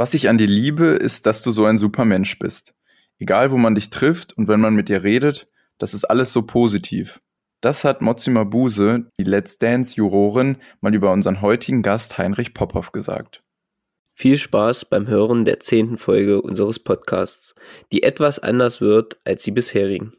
Was ich an dir liebe, ist, dass du so ein super Mensch bist. Egal, wo man dich trifft und wenn man mit dir redet, das ist alles so positiv. Das hat Mozima Buse, die Let's Dance-Jurorin, mal über unseren heutigen Gast Heinrich Popov gesagt. Viel Spaß beim Hören der zehnten Folge unseres Podcasts, die etwas anders wird als die bisherigen.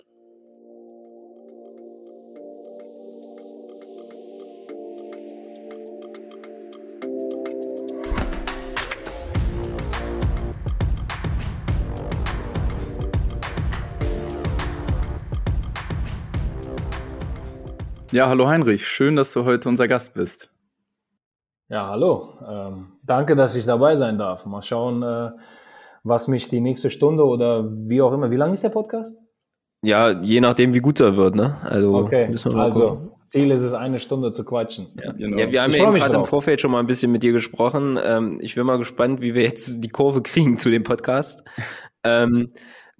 Ja, hallo Heinrich, schön, dass du heute unser Gast bist. Ja, hallo. Ähm, danke, dass ich dabei sein darf. Mal schauen, äh, was mich die nächste Stunde oder wie auch immer. Wie lang ist der Podcast? Ja, je nachdem, wie gut er wird, ne? Also, okay. müssen wir mal also gucken. Ziel ist es, eine Stunde zu quatschen. Ja, genau. ja wir haben ich ja gerade im Vorfeld schon mal ein bisschen mit dir gesprochen. Ähm, ich bin mal gespannt, wie wir jetzt die Kurve kriegen zu dem Podcast. ähm,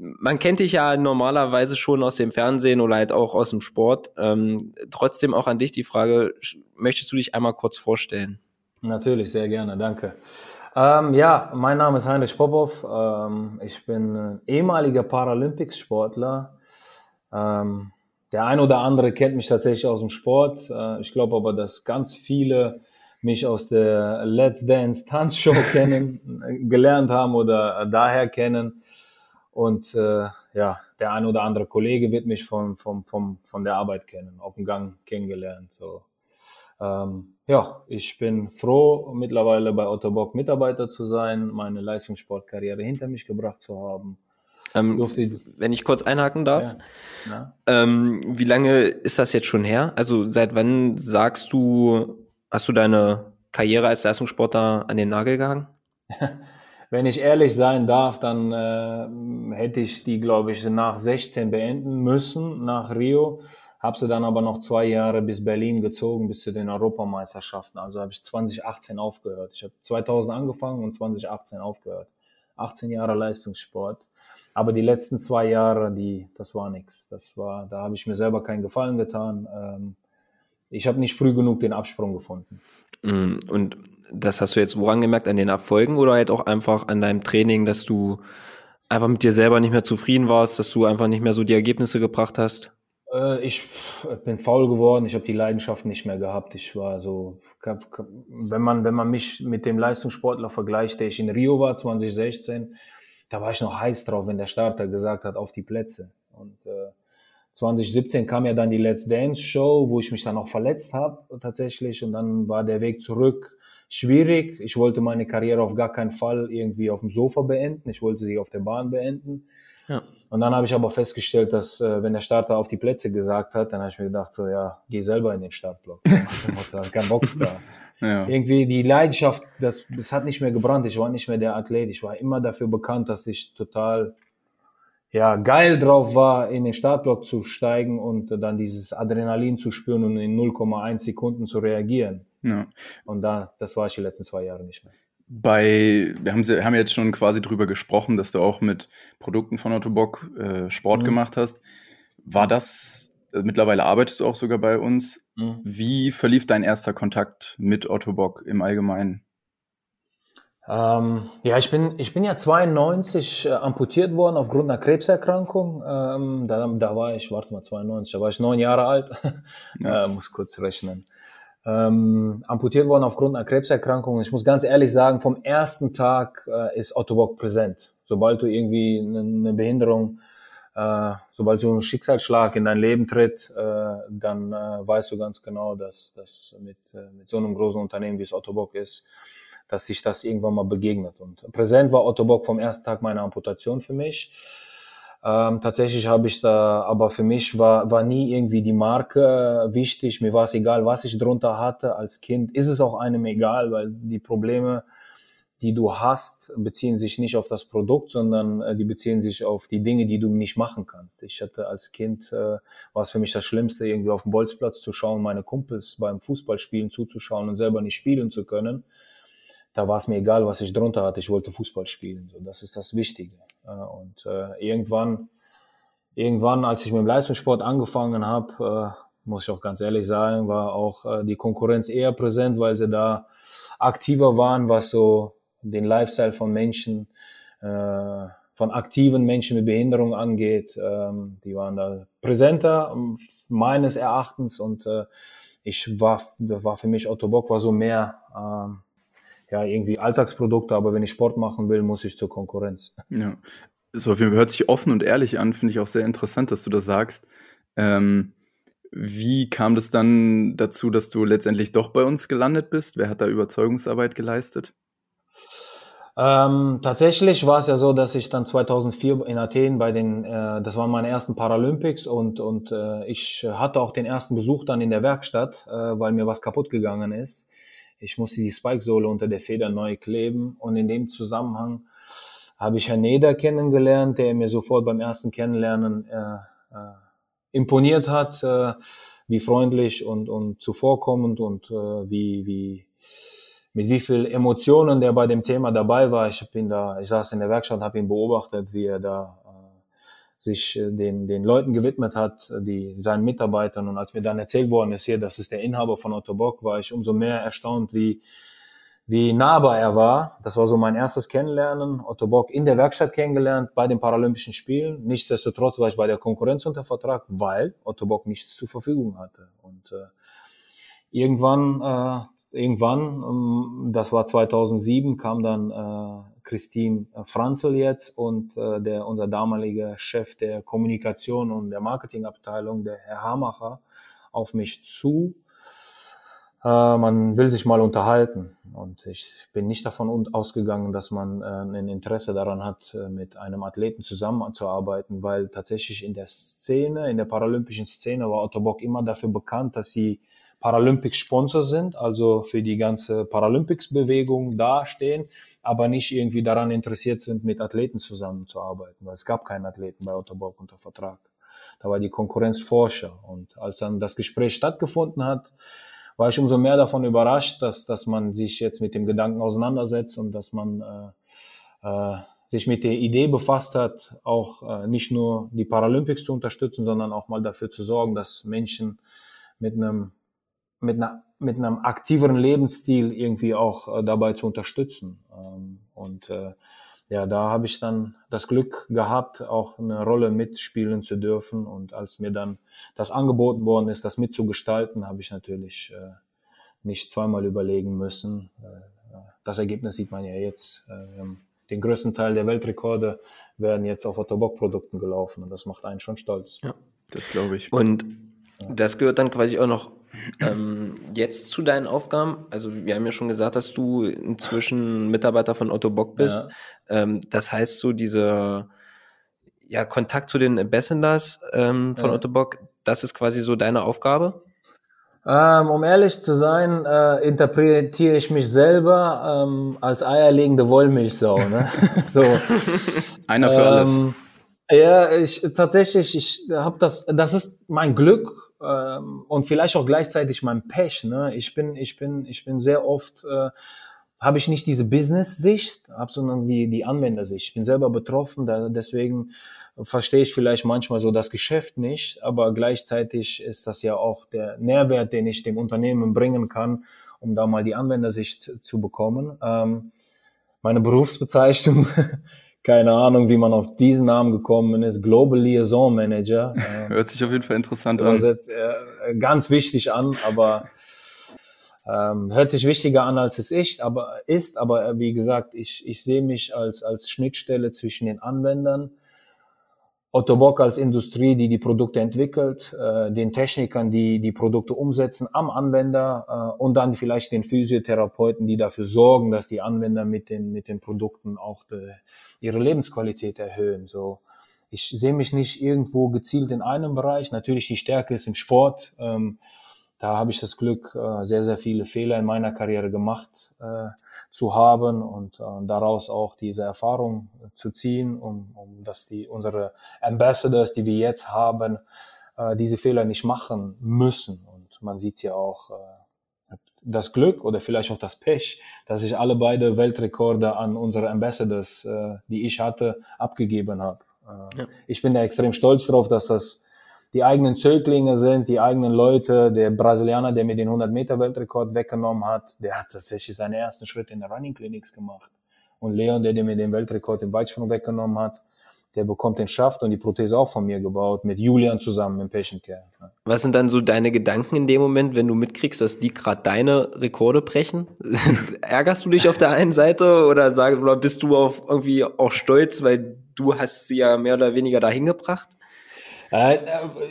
man kennt dich ja normalerweise schon aus dem Fernsehen oder halt auch aus dem Sport. Ähm, trotzdem auch an dich die Frage, möchtest du dich einmal kurz vorstellen? Natürlich, sehr gerne, danke. Ähm, ja, mein Name ist Heinrich Popov. Ähm, ich bin ehemaliger Paralympics-Sportler. Ähm, der ein oder andere kennt mich tatsächlich aus dem Sport. Äh, ich glaube aber, dass ganz viele mich aus der Let's Dance Tanzshow kennen, gelernt haben oder daher kennen. Und äh, ja, der ein oder andere Kollege wird mich von, von, von, von der Arbeit kennen, auf dem Gang kennengelernt. So. Ähm, ja, ich bin froh, mittlerweile bei Otto Bock Mitarbeiter zu sein, meine Leistungssportkarriere hinter mich gebracht zu haben. Ähm, wenn ich kurz einhaken darf, ja. Ähm, wie lange ist das jetzt schon her? Also seit wann sagst du, hast du deine Karriere als Leistungssportler an den Nagel gehangen? Wenn ich ehrlich sein darf, dann äh, hätte ich die, glaube ich, nach 16 beenden müssen, nach Rio. Habe sie dann aber noch zwei Jahre bis Berlin gezogen, bis zu den Europameisterschaften. Also habe ich 2018 aufgehört. Ich habe 2000 angefangen und 2018 aufgehört. 18 Jahre Leistungssport. Aber die letzten zwei Jahre, die, das war nichts. Das war, da habe ich mir selber keinen Gefallen getan. Ähm, ich habe nicht früh genug den Absprung gefunden. Mm, und das hast du jetzt woran gemerkt? An den Erfolgen oder halt auch einfach an deinem Training, dass du einfach mit dir selber nicht mehr zufrieden warst, dass du einfach nicht mehr so die Ergebnisse gebracht hast? Äh, ich bin faul geworden, ich habe die Leidenschaft nicht mehr gehabt. Ich war so, wenn man, wenn man mich mit dem Leistungssportler vergleicht, der ich in Rio war, 2016, da war ich noch heiß drauf, wenn der Starter gesagt hat, auf die Plätze. Und äh, 2017 kam ja dann die Let's Dance Show, wo ich mich dann auch verletzt habe tatsächlich und dann war der Weg zurück schwierig. Ich wollte meine Karriere auf gar keinen Fall irgendwie auf dem Sofa beenden. Ich wollte sie auf der Bahn beenden. Ja. Und dann habe ich aber festgestellt, dass äh, wenn der Starter auf die Plätze gesagt hat, dann habe ich mir gedacht, so ja, geh selber in den Startblock. Keinen Bock da. Ja. Irgendwie die Leidenschaft, das, das hat nicht mehr gebrannt. Ich war nicht mehr der Athlet. Ich war immer dafür bekannt, dass ich total ja, geil drauf war, in den Startblock zu steigen und dann dieses Adrenalin zu spüren und in 0,1 Sekunden zu reagieren. Ja. Und da, das war ich die letzten zwei Jahre nicht mehr. Bei, wir haben, haben jetzt schon quasi drüber gesprochen, dass du auch mit Produkten von Ottobock äh, Sport mhm. gemacht hast. War das, äh, mittlerweile arbeitest du auch sogar bei uns. Mhm. Wie verlief dein erster Kontakt mit Ottobock im Allgemeinen? Ähm, ja, ich bin, ich bin ja 92 äh, amputiert worden aufgrund einer Krebserkrankung. Ähm, da, da war ich, warte mal, 92, da war ich neun Jahre alt. Ja. äh, muss kurz rechnen. Ähm, amputiert worden aufgrund einer Krebserkrankung. Ich muss ganz ehrlich sagen, vom ersten Tag äh, ist Otto Bock präsent. Sobald du irgendwie eine, eine Behinderung, äh, sobald so ein Schicksalsschlag in dein Leben tritt, äh, dann äh, weißt du ganz genau, dass das mit, mit so einem großen Unternehmen wie es Otto Bock ist, dass sich das irgendwann mal begegnet. Und präsent war Otto Bock vom ersten Tag meiner Amputation für mich. Ähm, tatsächlich habe ich da, aber für mich war, war nie irgendwie die Marke wichtig. Mir war es egal, was ich drunter hatte. Als Kind ist es auch einem egal, weil die Probleme, die du hast, beziehen sich nicht auf das Produkt, sondern äh, die beziehen sich auf die Dinge, die du nicht machen kannst. Ich hatte als Kind, äh, war es für mich das Schlimmste, irgendwie auf dem Bolzplatz zu schauen, meine Kumpels beim Fußballspielen zuzuschauen und selber nicht spielen zu können da war es mir egal, was ich drunter hatte. Ich wollte Fußball spielen. So, das ist das Wichtige. Und äh, irgendwann, irgendwann, als ich mit dem Leistungssport angefangen habe, äh, muss ich auch ganz ehrlich sagen, war auch äh, die Konkurrenz eher präsent, weil sie da aktiver waren, was so den Lifestyle von Menschen, von aktiven Menschen mit Behinderung angeht. Ähm, die waren da präsenter meines Erachtens und ich war, war für mich Otto Bock war so mehr ähm, ja irgendwie Alltagsprodukte, aber wenn ich Sport machen will, muss ich zur Konkurrenz. Ja, so hört sich offen und ehrlich an, finde ich auch sehr interessant, dass du das sagst. Ähm, wie kam das dann dazu, dass du letztendlich doch bei uns gelandet bist? Wer hat da Überzeugungsarbeit geleistet? Ähm, tatsächlich war es ja so, dass ich dann 2004 in Athen bei den, äh, das waren meine ersten Paralympics und, und äh, ich hatte auch den ersten Besuch dann in der Werkstatt, äh, weil mir was kaputt gegangen ist. Ich musste die Spike-Sohle unter der Feder neu kleben und in dem Zusammenhang habe ich Herrn Neder kennengelernt, der mir sofort beim ersten Kennenlernen äh, äh, imponiert hat, äh, wie freundlich und, und zuvorkommend und äh, wie, wie, mit wie viel Emotionen der bei dem Thema dabei war. Ich bin da, ich saß in der Werkstatt, habe ihn beobachtet, wie er da sich äh, den, den Leuten gewidmet hat, die seinen Mitarbeitern. Und als mir dann erzählt worden ist hier, das ist der Inhaber von Otto Bock, war ich umso mehr erstaunt, wie wie nahbar er war. Das war so mein erstes Kennenlernen. Otto Bock in der Werkstatt kennengelernt bei den Paralympischen Spielen. Nichtsdestotrotz war ich bei der Konkurrenz unter Vertrag, weil Otto Bock nichts zur Verfügung hatte. Und äh, irgendwann, äh, irgendwann, ähm, das war 2007, kam dann äh, Christine Franzel jetzt und äh, der unser damaliger Chef der Kommunikation und der Marketingabteilung, der Herr Hamacher, auf mich zu äh, man will sich mal unterhalten. Und ich bin nicht davon ausgegangen, dass man äh, ein Interesse daran hat, äh, mit einem Athleten zusammenzuarbeiten, weil tatsächlich in der Szene, in der paralympischen Szene war Otto Bock immer dafür bekannt, dass sie Paralympics-Sponsor sind, also für die ganze Paralympics-Bewegung dastehen, aber nicht irgendwie daran interessiert sind, mit Athleten zusammenzuarbeiten, weil es gab keinen Athleten bei Otto Bock unter Vertrag. Da war die Konkurrenz Forscher. Und als dann das Gespräch stattgefunden hat, war ich umso mehr davon überrascht, dass, dass man sich jetzt mit dem Gedanken auseinandersetzt und dass man äh, äh, sich mit der Idee befasst hat, auch äh, nicht nur die Paralympics zu unterstützen, sondern auch mal dafür zu sorgen, dass Menschen mit einem mit einer mit einem aktiveren Lebensstil irgendwie auch äh, dabei zu unterstützen. Ähm, und äh, ja, da habe ich dann das Glück gehabt, auch eine Rolle mitspielen zu dürfen. Und als mir dann das angeboten worden ist, das mitzugestalten, habe ich natürlich äh, nicht zweimal überlegen müssen. Äh, das Ergebnis sieht man ja jetzt. Äh, den größten Teil der Weltrekorde werden jetzt auf Ottobock-Produkten gelaufen und das macht einen schon stolz. Ja, das glaube ich. Und das gehört dann quasi auch noch ähm, jetzt zu deinen Aufgaben. Also wir haben ja schon gesagt, dass du inzwischen Mitarbeiter von Otto Bock bist. Ja. Ähm, das heißt, so dieser ja, Kontakt zu den Ambassadors ähm, von ja. Otto Bock, das ist quasi so deine Aufgabe? Ähm, um ehrlich zu sein, äh, interpretiere ich mich selber ähm, als eierlegende Wollmilchsau. Ne? so. Einer für alles. Ähm, ja, ich tatsächlich, ich habe das, das ist mein Glück ähm, und vielleicht auch gleichzeitig mein Pech. Ne? Ich bin, ich bin, ich bin sehr oft äh, habe ich nicht diese Business-Sicht, sondern die die Anwendersicht. Ich bin selber betroffen, da, deswegen verstehe ich vielleicht manchmal so das Geschäft nicht, aber gleichzeitig ist das ja auch der Nährwert, den ich dem Unternehmen bringen kann, um da mal die Anwendersicht zu bekommen. Ähm, meine Berufsbezeichnung keine Ahnung, wie man auf diesen Namen gekommen ist. Global Liaison Manager. Hört sich auf jeden Fall interessant an. Äh, ganz wichtig an, aber ähm, hört sich wichtiger an, als es ist. Aber ist. Aber äh, wie gesagt, ich, ich sehe mich als als Schnittstelle zwischen den Anwendern, Otto Bock als Industrie, die die Produkte entwickelt, äh, den Technikern, die die Produkte umsetzen, am Anwender äh, und dann vielleicht den Physiotherapeuten, die dafür sorgen, dass die Anwender mit den mit den Produkten auch de, ihre Lebensqualität erhöhen. So, ich sehe mich nicht irgendwo gezielt in einem Bereich. Natürlich die Stärke ist im Sport. Ähm, da habe ich das Glück, äh, sehr, sehr viele Fehler in meiner Karriere gemacht äh, zu haben und äh, daraus auch diese Erfahrung zu ziehen, um, um dass die unsere Ambassadors, die wir jetzt haben, äh, diese Fehler nicht machen müssen. Und man sieht ja auch äh, das Glück oder vielleicht auch das Pech, dass ich alle beide Weltrekorde an unsere Ambassadors, äh, die ich hatte, abgegeben habe. Äh, ja. Ich bin da extrem stolz drauf, dass das die eigenen Zöglinge sind, die eigenen Leute. Der Brasilianer, der mir den 100 Meter Weltrekord weggenommen hat, der hat tatsächlich seine ersten Schritte in der Running Clinics gemacht. Und Leon, der, der mir den Weltrekord im Weitsprung weggenommen hat, der bekommt den Schaft und die Prothese auch von mir gebaut, mit Julian zusammen im Patient Care. Was sind dann so deine Gedanken in dem Moment, wenn du mitkriegst, dass die gerade deine Rekorde brechen? Ärgerst du dich auf der einen Seite oder, sag, oder bist du auf irgendwie auch stolz, weil du hast sie ja mehr oder weniger dahin gebracht? Äh,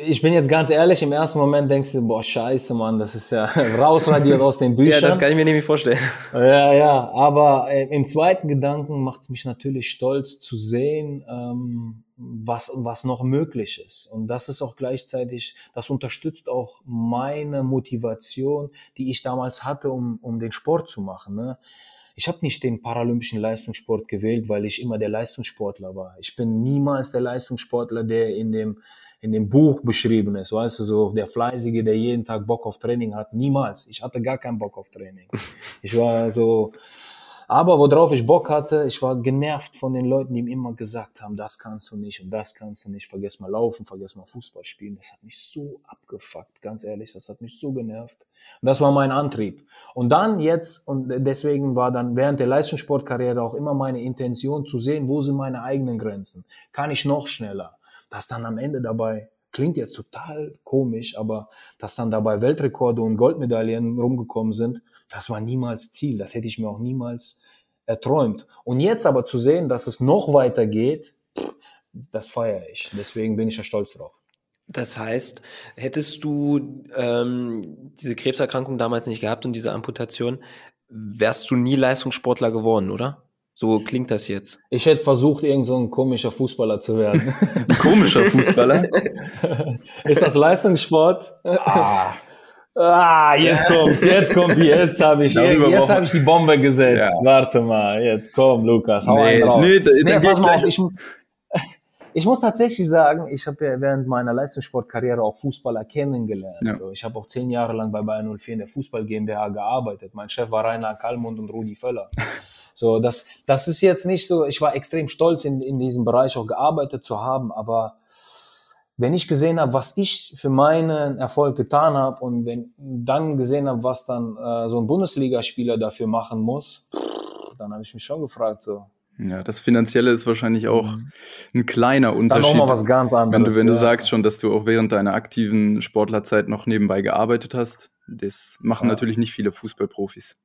ich bin jetzt ganz ehrlich, im ersten Moment denkst du, boah, scheiße, Mann, das ist ja rausradiert aus den Büchern. Ja, das kann ich mir nämlich vorstellen. Ja, ja, aber äh, im zweiten Gedanken macht es mich natürlich stolz zu sehen, ähm, was, was noch möglich ist. Und das ist auch gleichzeitig, das unterstützt auch meine Motivation, die ich damals hatte, um, um den Sport zu machen. Ne? ich habe nicht den paralympischen Leistungssport gewählt, weil ich immer der Leistungssportler war. Ich bin niemals der Leistungssportler, der in dem in dem Buch beschrieben ist, weißt du, so der Fleißige, der jeden Tag Bock auf Training hat. Niemals. Ich hatte gar keinen Bock auf Training. Ich war so, aber worauf ich Bock hatte, ich war genervt von den Leuten, die mir immer gesagt haben, das kannst du nicht und das kannst du nicht, vergiss mal laufen, vergiss mal Fußball spielen. Das hat mich so abgefuckt, ganz ehrlich, das hat mich so genervt. Und das war mein Antrieb. Und dann jetzt, und deswegen war dann während der Leistungssportkarriere auch immer meine Intention zu sehen, wo sind meine eigenen Grenzen? Kann ich noch schneller? Dass dann am Ende dabei, klingt jetzt total komisch, aber dass dann dabei Weltrekorde und Goldmedaillen rumgekommen sind, das war niemals Ziel. Das hätte ich mir auch niemals erträumt. Und jetzt aber zu sehen, dass es noch weiter geht, das feiere ich. Deswegen bin ich ja stolz drauf. Das heißt, hättest du ähm, diese Krebserkrankung damals nicht gehabt und diese Amputation, wärst du nie Leistungssportler geworden, oder? So klingt das jetzt. Ich hätte versucht, irgend so ein komischer Fußballer zu werden. komischer Fußballer? Ist das Leistungssport? Ah. Ah, jetzt kommt's, jetzt kommt, jetzt habe ich, jetzt habe ich die Bombe gesetzt. Ja. Warte mal, jetzt komm, Lukas, hau nee, einen drauf. Nee, da, nee, pass mal auf, ich muss, ich muss tatsächlich sagen, ich habe ja während meiner Leistungssportkarriere auch Fußballer kennengelernt. Ja. Also ich habe auch zehn Jahre lang bei Bayern 04 in der Fußball GmbH gearbeitet. Mein Chef war Rainer Kallmund und Rudi Völler. So, das, das ist jetzt nicht so, ich war extrem stolz, in, in diesem Bereich auch gearbeitet zu haben, aber wenn ich gesehen habe, was ich für meinen Erfolg getan habe und wenn dann gesehen habe, was dann äh, so ein Bundesligaspieler dafür machen muss, dann habe ich mich schon gefragt, so, ja, das Finanzielle ist wahrscheinlich auch mhm. ein kleiner Unterschied. Dann noch mal was ganz anderes. Wenn du, wenn du sagst schon, dass du auch während deiner aktiven Sportlerzeit noch nebenbei gearbeitet hast, das machen ja. natürlich nicht viele Fußballprofis.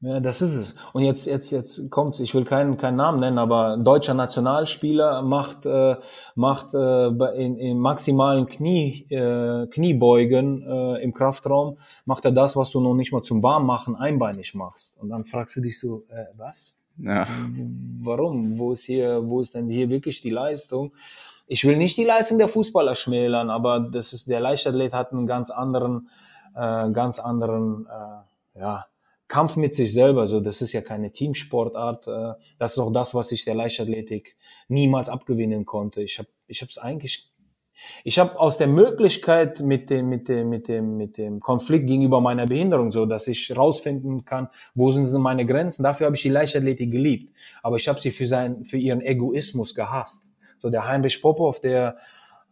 Ja, das ist es. Und jetzt, jetzt, jetzt kommt, ich will keinen, keinen Namen nennen, aber ein deutscher Nationalspieler macht, äh, macht äh, in, in maximalen Knie, äh, Kniebeugen äh, im Kraftraum, macht er das, was du noch nicht mal zum Warmmachen einbeinig machst. Und dann fragst du dich so, äh, was? Ja. Warum? Wo ist hier, wo ist denn hier wirklich die Leistung? Ich will nicht die Leistung der Fußballer schmälern, aber das ist, der Leichtathlet hat einen ganz anderen, äh, ganz anderen, äh, ja, Kampf mit sich selber, so das ist ja keine Teamsportart. Äh, das ist auch das, was ich der Leichtathletik niemals abgewinnen konnte. Ich habe ich habe es eigentlich ich habe aus der Möglichkeit mit dem mit dem mit dem mit dem Konflikt gegenüber meiner Behinderung so, dass ich rausfinden kann, wo sind meine Grenzen. Dafür habe ich die Leichtathletik geliebt, aber ich habe sie für seinen für ihren Egoismus gehasst. So der Heinrich Popov, der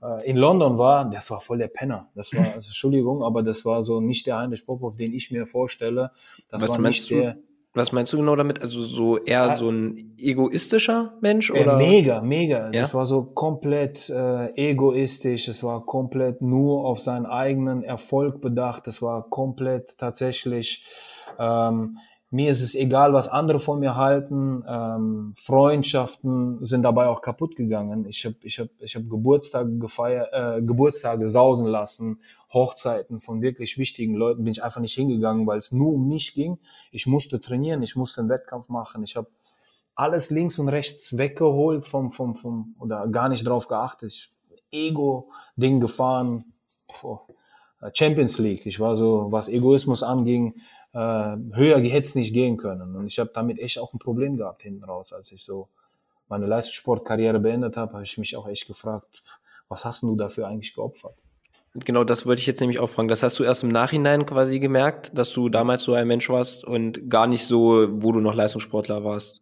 äh, in London war, das war voll der Penner. Das war, also, Entschuldigung, aber das war so nicht der Heinrich Popov, den ich mir vorstelle. Das was war nicht du, der. Was meinst du genau damit? Also so eher so ein egoistischer Mensch oder? mega, mega. Ja? Das war so komplett äh, egoistisch. Es war komplett nur auf seinen eigenen Erfolg bedacht. Es war komplett tatsächlich ähm, mir ist es egal, was andere von mir halten. Ähm, Freundschaften sind dabei auch kaputt gegangen. Ich habe ich hab, ich hab Geburtstage gefeiert, äh, Geburtstage sausen lassen, Hochzeiten von wirklich wichtigen Leuten bin ich einfach nicht hingegangen, weil es nur um mich ging. Ich musste trainieren, ich musste einen Wettkampf machen. Ich habe alles links und rechts weggeholt vom, vom, vom, oder gar nicht drauf geachtet. Ego-Ding gefahren. Champions League. Ich war so, was Egoismus anging, äh, höher hätte es nicht gehen können. Und ich habe damit echt auch ein Problem gehabt hinten raus, als ich so meine Leistungssportkarriere beendet habe, habe ich mich auch echt gefragt, was hast du dafür eigentlich geopfert? Genau, das wollte ich jetzt nämlich auch fragen. Das hast du erst im Nachhinein quasi gemerkt, dass du damals so ein Mensch warst und gar nicht so, wo du noch Leistungssportler warst.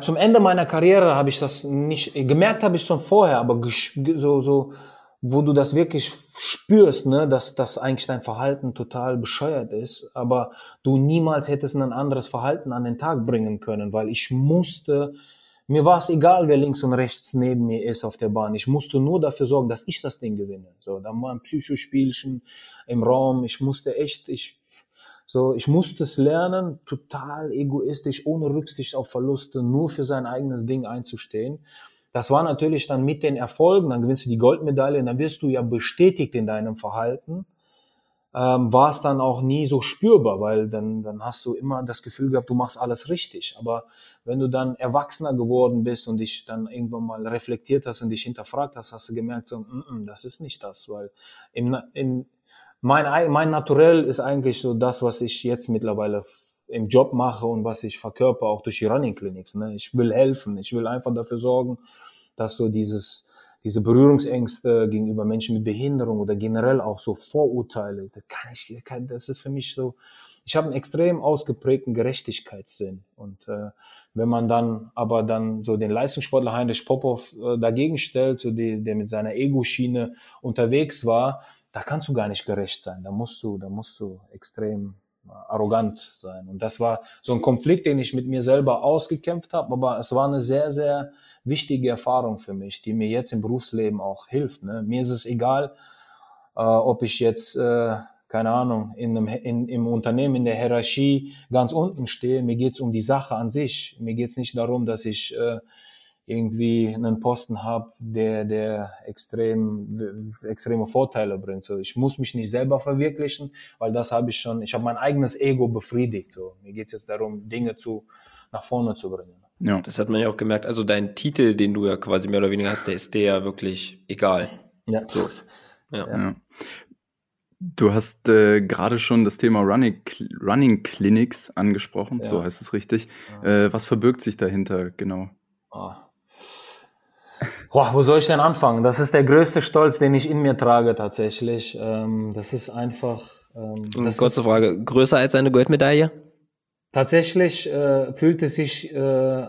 Zum Ende meiner Karriere habe ich das nicht gemerkt, habe ich schon vorher, aber so so wo du das wirklich spürst, ne, dass, dass eigentlich dein Verhalten total bescheuert ist, aber du niemals hättest ein anderes Verhalten an den Tag bringen können, weil ich musste, mir war es egal, wer links und rechts neben mir ist auf der Bahn. Ich musste nur dafür sorgen, dass ich das Ding gewinne. So, da war ein Psychospielchen im Raum. Ich musste echt, ich, so, ich musste es lernen, total egoistisch, ohne Rücksicht auf Verluste, nur für sein eigenes Ding einzustehen. Das war natürlich dann mit den Erfolgen, dann gewinnst du die Goldmedaille, dann wirst du ja bestätigt in deinem Verhalten. Ähm, war es dann auch nie so spürbar, weil dann, dann hast du immer das Gefühl gehabt, du machst alles richtig. Aber wenn du dann erwachsener geworden bist und dich dann irgendwann mal reflektiert hast und dich hinterfragt hast, hast du gemerkt, so, mm -mm, das ist nicht das, weil in, in, mein, mein Naturell ist eigentlich so das, was ich jetzt mittlerweile im Job mache und was ich verkörper, auch durch die Running Clinics. Ne? Ich will helfen, ich will einfach dafür sorgen, dass so dieses, diese Berührungsängste gegenüber Menschen mit Behinderung oder generell auch so Vorurteile, das kann ich, das ist für mich so, ich habe einen extrem ausgeprägten Gerechtigkeitssinn. Und äh, wenn man dann aber dann so den Leistungssportler Heinrich Popov äh, dagegen stellt, so die, der mit seiner Ego-Schiene unterwegs war, da kannst du gar nicht gerecht sein. Da musst du, da musst du extrem arrogant sein. Und das war so ein Konflikt, den ich mit mir selber ausgekämpft habe, aber es war eine sehr, sehr wichtige Erfahrung für mich, die mir jetzt im Berufsleben auch hilft. Ne? Mir ist es egal, äh, ob ich jetzt, äh, keine Ahnung, in einem, in, im Unternehmen, in der Hierarchie ganz unten stehe. Mir geht's um die Sache an sich. Mir geht's nicht darum, dass ich äh, irgendwie einen Posten habe, der, der extrem, extreme Vorteile bringt. So, ich muss mich nicht selber verwirklichen, weil das habe ich schon, ich habe mein eigenes Ego befriedigt. So. Mir geht es jetzt darum, Dinge zu, nach vorne zu bringen. Ja, das hat man ja auch gemerkt. Also dein Titel, den du ja quasi mehr oder weniger hast, der ist dir ja wirklich egal. Ja. So. Ja. ja. Du hast äh, gerade schon das Thema Running, Running Clinics angesprochen, ja. so heißt es richtig. Ja. Äh, was verbirgt sich dahinter genau? Oh. Boah, wo soll ich denn anfangen? Das ist der größte Stolz, den ich in mir trage tatsächlich. Ähm, das ist einfach. Ähm, das kurze ist, Frage: Größer als eine Goldmedaille? Tatsächlich äh, fühlt es sich äh,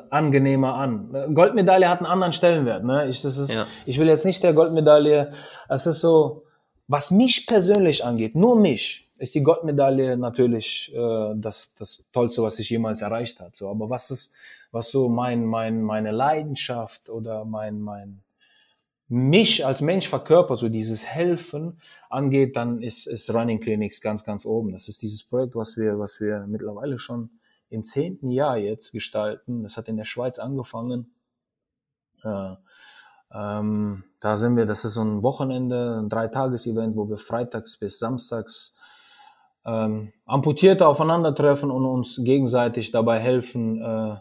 angenehmer an. Goldmedaille hat einen anderen Stellenwert. Ne? Ich, das ist, ja. ich will jetzt nicht der Goldmedaille. Es ist so, was mich persönlich angeht, nur mich, ist die Goldmedaille natürlich äh, das, das Tollste, was ich jemals erreicht habe. So, aber was ist was so mein, mein, meine Leidenschaft oder mein, mein, mich als Mensch verkörpert, so dieses Helfen angeht, dann ist, ist Running Clinics ganz, ganz oben. Das ist dieses Projekt, was wir, was wir mittlerweile schon im zehnten Jahr jetzt gestalten. Das hat in der Schweiz angefangen. Äh, ähm, da sind wir, das ist so ein Wochenende, ein Dreitages-Event, wo wir freitags bis samstags ähm, Amputierte aufeinandertreffen und uns gegenseitig dabei helfen, äh,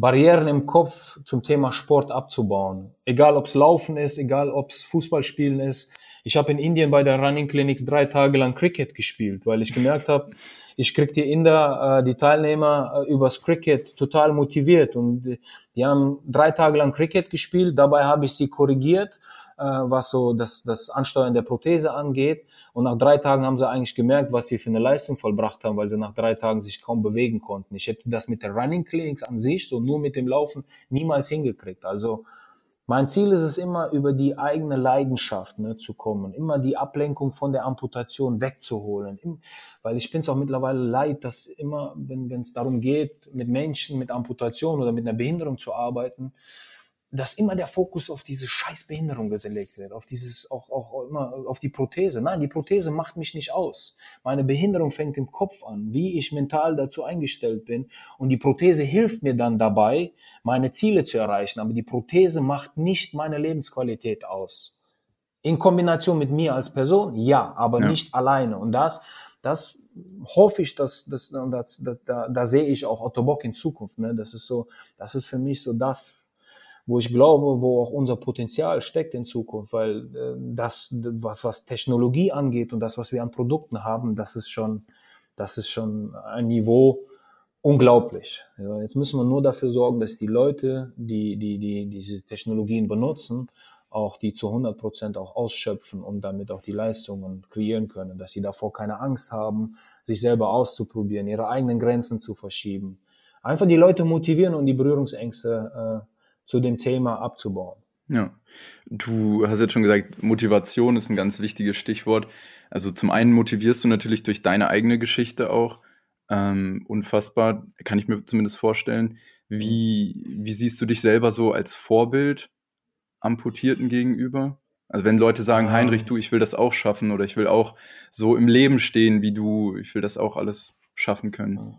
Barrieren im Kopf zum Thema Sport abzubauen. Egal ob es Laufen ist, egal ob es Fußballspielen ist. Ich habe in Indien bei der Running Clinics drei Tage lang Cricket gespielt, weil ich gemerkt habe, ich krieg die Inder, äh, die Teilnehmer äh, übers Cricket total motiviert und die haben drei Tage lang Cricket gespielt. Dabei habe ich sie korrigiert äh, was so das, das Ansteuern der Prothese angeht. Und nach drei Tagen haben sie eigentlich gemerkt, was sie für eine Leistung vollbracht haben, weil sie nach drei Tagen sich kaum bewegen konnten. Ich hätte das mit der Running Clinics an sich, so nur mit dem Laufen, niemals hingekriegt. Also mein Ziel ist es immer, über die eigene Leidenschaft ne, zu kommen, immer die Ablenkung von der Amputation wegzuholen. Weil ich bin es auch mittlerweile leid, dass immer, wenn es darum geht, mit Menschen mit Amputation oder mit einer Behinderung zu arbeiten, dass immer der Fokus auf diese Scheißbehinderung gelegt wird, auf dieses, auch, auch immer auf die Prothese. Nein, die Prothese macht mich nicht aus. Meine Behinderung fängt im Kopf an, wie ich mental dazu eingestellt bin. Und die Prothese hilft mir dann dabei, meine Ziele zu erreichen. Aber die Prothese macht nicht meine Lebensqualität aus. In Kombination mit mir als Person, ja, aber ja. nicht alleine. Und das, das hoffe ich, dass, dass, dass, dass da, da sehe ich auch Otto Bock in Zukunft. Ne? Das ist so, das ist für mich so das, wo ich glaube, wo auch unser Potenzial steckt in Zukunft, weil äh, das, was, was Technologie angeht und das, was wir an Produkten haben, das ist schon, das ist schon ein Niveau unglaublich. Jetzt müssen wir nur dafür sorgen, dass die Leute, die, die, die diese Technologien benutzen, auch die zu 100 Prozent auch ausschöpfen und damit auch die Leistungen kreieren können, dass sie davor keine Angst haben, sich selber auszuprobieren, ihre eigenen Grenzen zu verschieben. Einfach die Leute motivieren und die Berührungsängste äh, zu dem Thema abzubauen. Ja, du hast jetzt schon gesagt, Motivation ist ein ganz wichtiges Stichwort. Also zum einen motivierst du natürlich durch deine eigene Geschichte auch. Ähm, unfassbar, kann ich mir zumindest vorstellen. Wie, wie siehst du dich selber so als Vorbild Amputierten gegenüber? Also wenn Leute sagen, Heinrich, du, ich will das auch schaffen oder ich will auch so im Leben stehen wie du, ich will das auch alles schaffen können.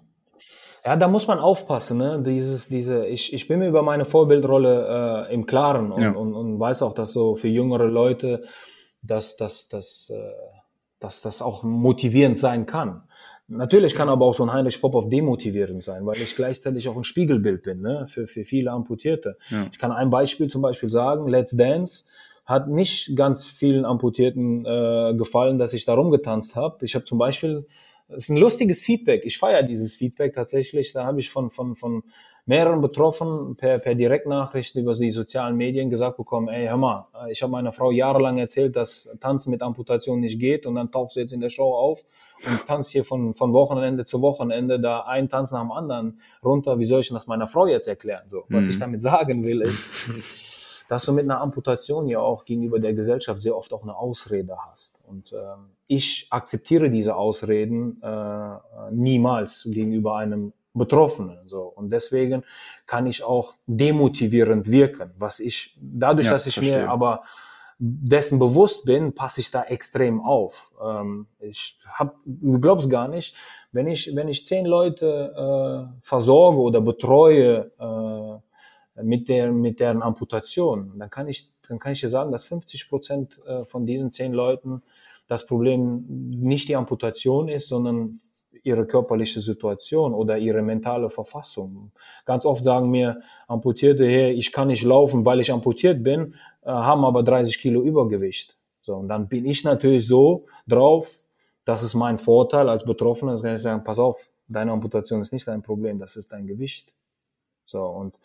Ja, da muss man aufpassen. Ne? Dieses, diese, ich, ich bin mir über meine Vorbildrolle äh, im Klaren und, ja. und, und weiß auch, dass so für jüngere Leute, dass, dass, dass, äh, dass das auch motivierend sein kann. Natürlich kann aber auch so ein Heinrich Popov demotivierend sein, weil ich gleichzeitig auch ein Spiegelbild bin ne? für, für viele Amputierte. Ja. Ich kann ein Beispiel zum Beispiel sagen, Let's Dance hat nicht ganz vielen Amputierten äh, gefallen, dass ich da rumgetanzt habe. Ich habe zum Beispiel das ist ein lustiges Feedback. Ich feiere dieses Feedback tatsächlich. Da habe ich von, von, von mehreren Betroffenen per, per Direktnachrichten über die sozialen Medien gesagt bekommen, ey, hör mal, ich habe meiner Frau jahrelang erzählt, dass Tanzen mit Amputation nicht geht und dann tauchst du jetzt in der Show auf und tanzt hier von, von Wochenende zu Wochenende da ein Tanz nach dem anderen runter. Wie soll ich das meiner Frau jetzt erklären? So, was mhm. ich damit sagen will ist, dass du mit einer Amputation ja auch gegenüber der Gesellschaft sehr oft auch eine Ausrede hast. Und ähm, ich akzeptiere diese Ausreden äh, niemals gegenüber einem Betroffenen. So. Und deswegen kann ich auch demotivierend wirken. Was ich, dadurch, ja, dass ich verstehe. mir aber dessen bewusst bin, passe ich da extrem auf. Ähm, ich hab, du glaubst gar nicht, wenn ich, wenn ich zehn Leute äh, versorge oder betreue, äh, mit, der, mit deren Amputation, dann kann ich, dann kann ich dir sagen, dass 50 Prozent äh, von diesen zehn Leuten das Problem nicht die Amputation ist, sondern ihre körperliche Situation oder ihre mentale Verfassung. Ganz oft sagen mir Amputierte, hey, ich kann nicht laufen, weil ich amputiert bin, äh, haben aber 30 Kilo Übergewicht. So, und dann bin ich natürlich so drauf, das ist mein Vorteil als Betroffener, das kann ich sagen, pass auf, deine Amputation ist nicht dein Problem, das ist dein Gewicht. So, und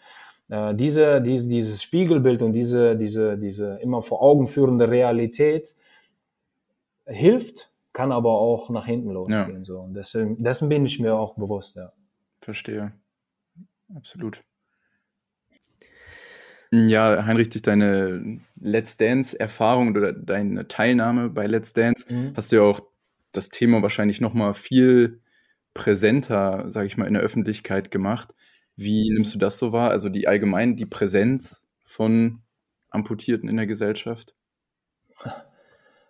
äh, diese, diese, dieses Spiegelbild und diese, diese, diese immer vor Augen führende Realität hilft, kann aber auch nach hinten losgehen. Ja. So. Und deswegen, dessen bin ich mir auch bewusst, ja. Verstehe. Absolut. Ja, Heinrich, durch deine Let's Dance-Erfahrung oder deine Teilnahme bei Let's Dance mhm. hast du ja auch das Thema wahrscheinlich nochmal viel präsenter, sage ich mal, in der Öffentlichkeit gemacht. Wie nimmst du das so wahr? Also die allgemein die Präsenz von Amputierten in der Gesellschaft?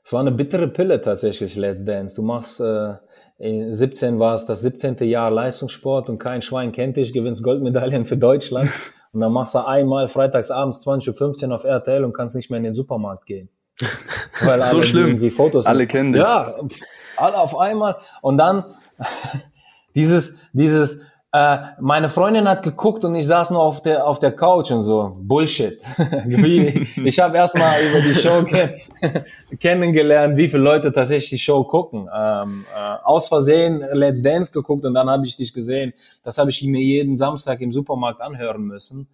Es war eine bittere Pille tatsächlich, Let's Dance. Du machst, äh, 17 war es das 17. Jahr Leistungssport und kein Schwein kennt dich, gewinnst Goldmedaillen für Deutschland und dann machst du einmal freitagsabends 20.15 Uhr auf RTL und kannst nicht mehr in den Supermarkt gehen. Weil so schlimm. Irgendwie Fotos alle kennen dich. Ja, alle auf einmal und dann dieses, dieses, äh, meine Freundin hat geguckt und ich saß nur auf der auf der Couch und so Bullshit. ich habe erstmal über die Show ke kennengelernt, wie viele Leute tatsächlich die Show gucken. Ähm, äh, aus Versehen Let's Dance geguckt und dann habe ich dich gesehen. Das habe ich mir jeden Samstag im Supermarkt anhören müssen.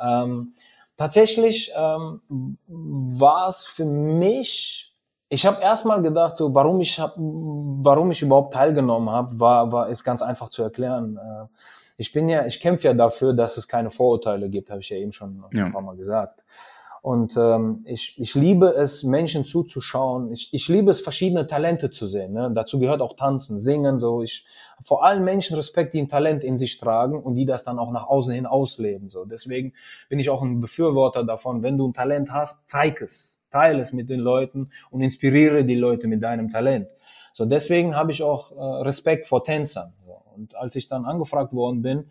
Ähm, tatsächlich ähm, war es für mich ich habe erstmal gedacht, so warum ich hab, warum ich überhaupt teilgenommen habe, war, war ist ganz einfach zu erklären. Äh, ich bin ja, ich kämpfe ja dafür, dass es keine Vorurteile gibt, habe ich ja eben schon ja. ein paar Mal gesagt. Und ähm, ich, ich liebe es, Menschen zuzuschauen. Ich, ich liebe es, verschiedene Talente zu sehen. Ne? Dazu gehört auch Tanzen, Singen. So, ich vor allen Menschen Respekt, die ein Talent in sich tragen und die das dann auch nach außen hin ausleben. So, deswegen bin ich auch ein Befürworter davon. Wenn du ein Talent hast, zeig es teile es mit den Leuten und inspiriere die Leute mit deinem Talent. So deswegen habe ich auch äh, Respekt vor Tänzern. So. Und als ich dann angefragt worden bin,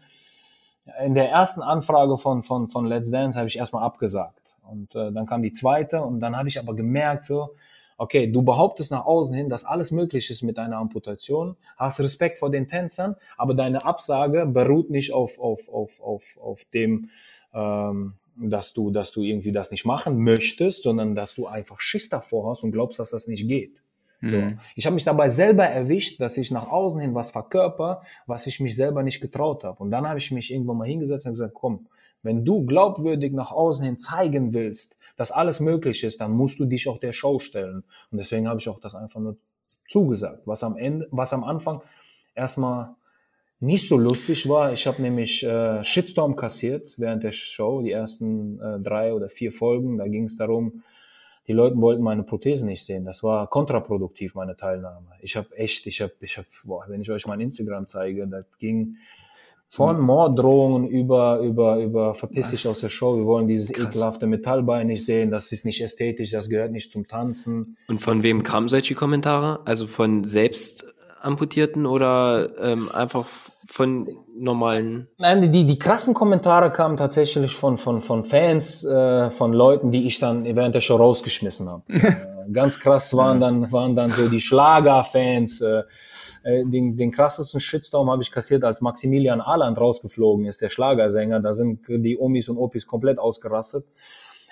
in der ersten Anfrage von von von Let's Dance habe ich erstmal abgesagt und äh, dann kam die zweite und dann habe ich aber gemerkt so okay, du behauptest nach außen hin, dass alles möglich ist mit deiner Amputation, hast Respekt vor den Tänzern, aber deine Absage beruht nicht auf, auf, auf, auf, auf dem, ähm, dass du, dass du irgendwie das nicht machen möchtest, sondern dass du einfach Schiss davor hast und glaubst, dass das nicht geht. So. Mhm. Ich habe mich dabei selber erwischt, dass ich nach außen hin was verkörper, was ich mich selber nicht getraut habe. Und dann habe ich mich irgendwann mal hingesetzt und gesagt, komm, wenn du glaubwürdig nach außen hin zeigen willst, dass alles möglich ist, dann musst du dich auch der Show stellen. Und deswegen habe ich auch das einfach nur zugesagt, was am Ende, was am Anfang erstmal nicht so lustig war. Ich habe nämlich äh, Shitstorm kassiert während der Show, die ersten äh, drei oder vier Folgen. Da ging es darum, die Leute wollten meine Prothese nicht sehen. Das war kontraproduktiv, meine Teilnahme. Ich habe echt, ich habe, ich habe, wenn ich euch mein Instagram zeige, das ging von Morddrohungen über, über, über verpiss dich aus der Show, wir wollen dieses Krass. ekelhafte Metallbein nicht sehen, das ist nicht ästhetisch, das gehört nicht zum Tanzen. Und von wem kamen solche Kommentare? Also von selbst amputierten oder ähm, einfach von normalen? Nein, die, die krassen Kommentare kamen tatsächlich von, von, von Fans, äh, von Leuten, die ich dann während der Show rausgeschmissen habe. äh, ganz krass waren dann, waren dann so die Schlagerfans, äh, äh, den, den krassesten Shitstorm habe ich kassiert, als Maximilian Ahland rausgeflogen ist, der Schlagersänger. Da sind die Omis und Opis komplett ausgerastet.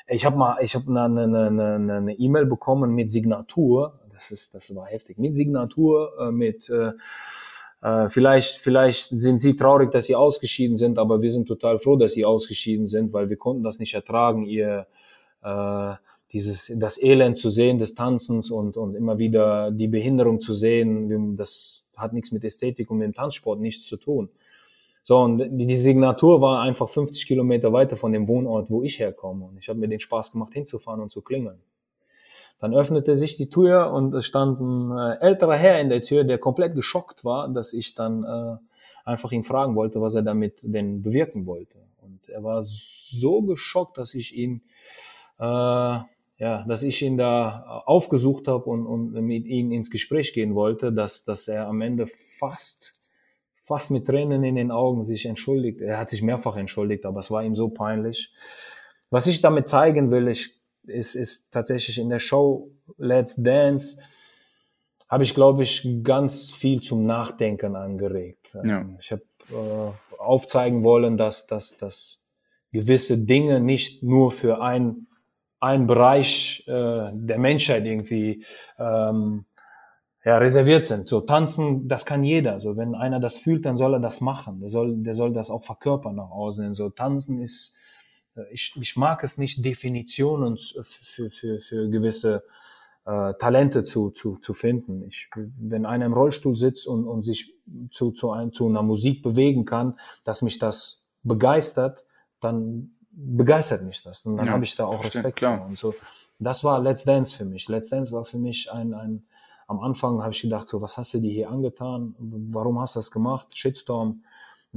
Ich habe mal, ich habe eine eine, eine, eine E-Mail bekommen mit Signatur. Das ist, das war heftig. Mit Signatur, äh, mit äh, äh, vielleicht, vielleicht sind sie traurig, dass sie ausgeschieden sind, aber wir sind total froh, dass sie ausgeschieden sind, weil wir konnten das nicht ertragen, ihr äh, dieses das Elend zu sehen des Tanzens und und immer wieder die Behinderung zu sehen. Das hat nichts mit Ästhetik und mit dem Tanzsport nichts zu tun. So, und die Signatur war einfach 50 Kilometer weiter von dem Wohnort, wo ich herkomme. Und ich habe mir den Spaß gemacht, hinzufahren und zu klingeln. Dann öffnete sich die Tür und es stand ein äh, älterer Herr in der Tür, der komplett geschockt war, dass ich dann äh, einfach ihn fragen wollte, was er damit denn bewirken wollte. Und er war so geschockt, dass ich ihn äh, ja, dass ich ihn da aufgesucht habe und, und mit ihm ins Gespräch gehen wollte, dass, dass er am Ende fast, fast mit Tränen in den Augen sich entschuldigt. Er hat sich mehrfach entschuldigt, aber es war ihm so peinlich. Was ich damit zeigen will, ich, ist, ist tatsächlich in der Show Let's Dance habe ich, glaube ich, ganz viel zum Nachdenken angeregt. Ja. Ich habe äh, aufzeigen wollen, dass, dass, dass gewisse Dinge nicht nur für ein ein Bereich äh, der Menschheit irgendwie ähm, ja, reserviert sind. So tanzen, das kann jeder. So wenn einer das fühlt, dann soll er das machen. Der soll, der soll das auch verkörpern nach außen. So tanzen ist, ich, ich mag es nicht Definitionen für, für, für gewisse äh, Talente zu, zu, zu finden. Ich, wenn einer im Rollstuhl sitzt und, und sich zu, zu, ein, zu einer Musik bewegen kann, dass mich das begeistert, dann begeistert mich das. Und dann ja, habe ich da auch Respekt vor. Und so, das war Let's Dance für mich. Let's Dance war für mich ein, ein am Anfang habe ich gedacht, so, was hast du dir hier angetan? Warum hast du das gemacht? Shitstorm.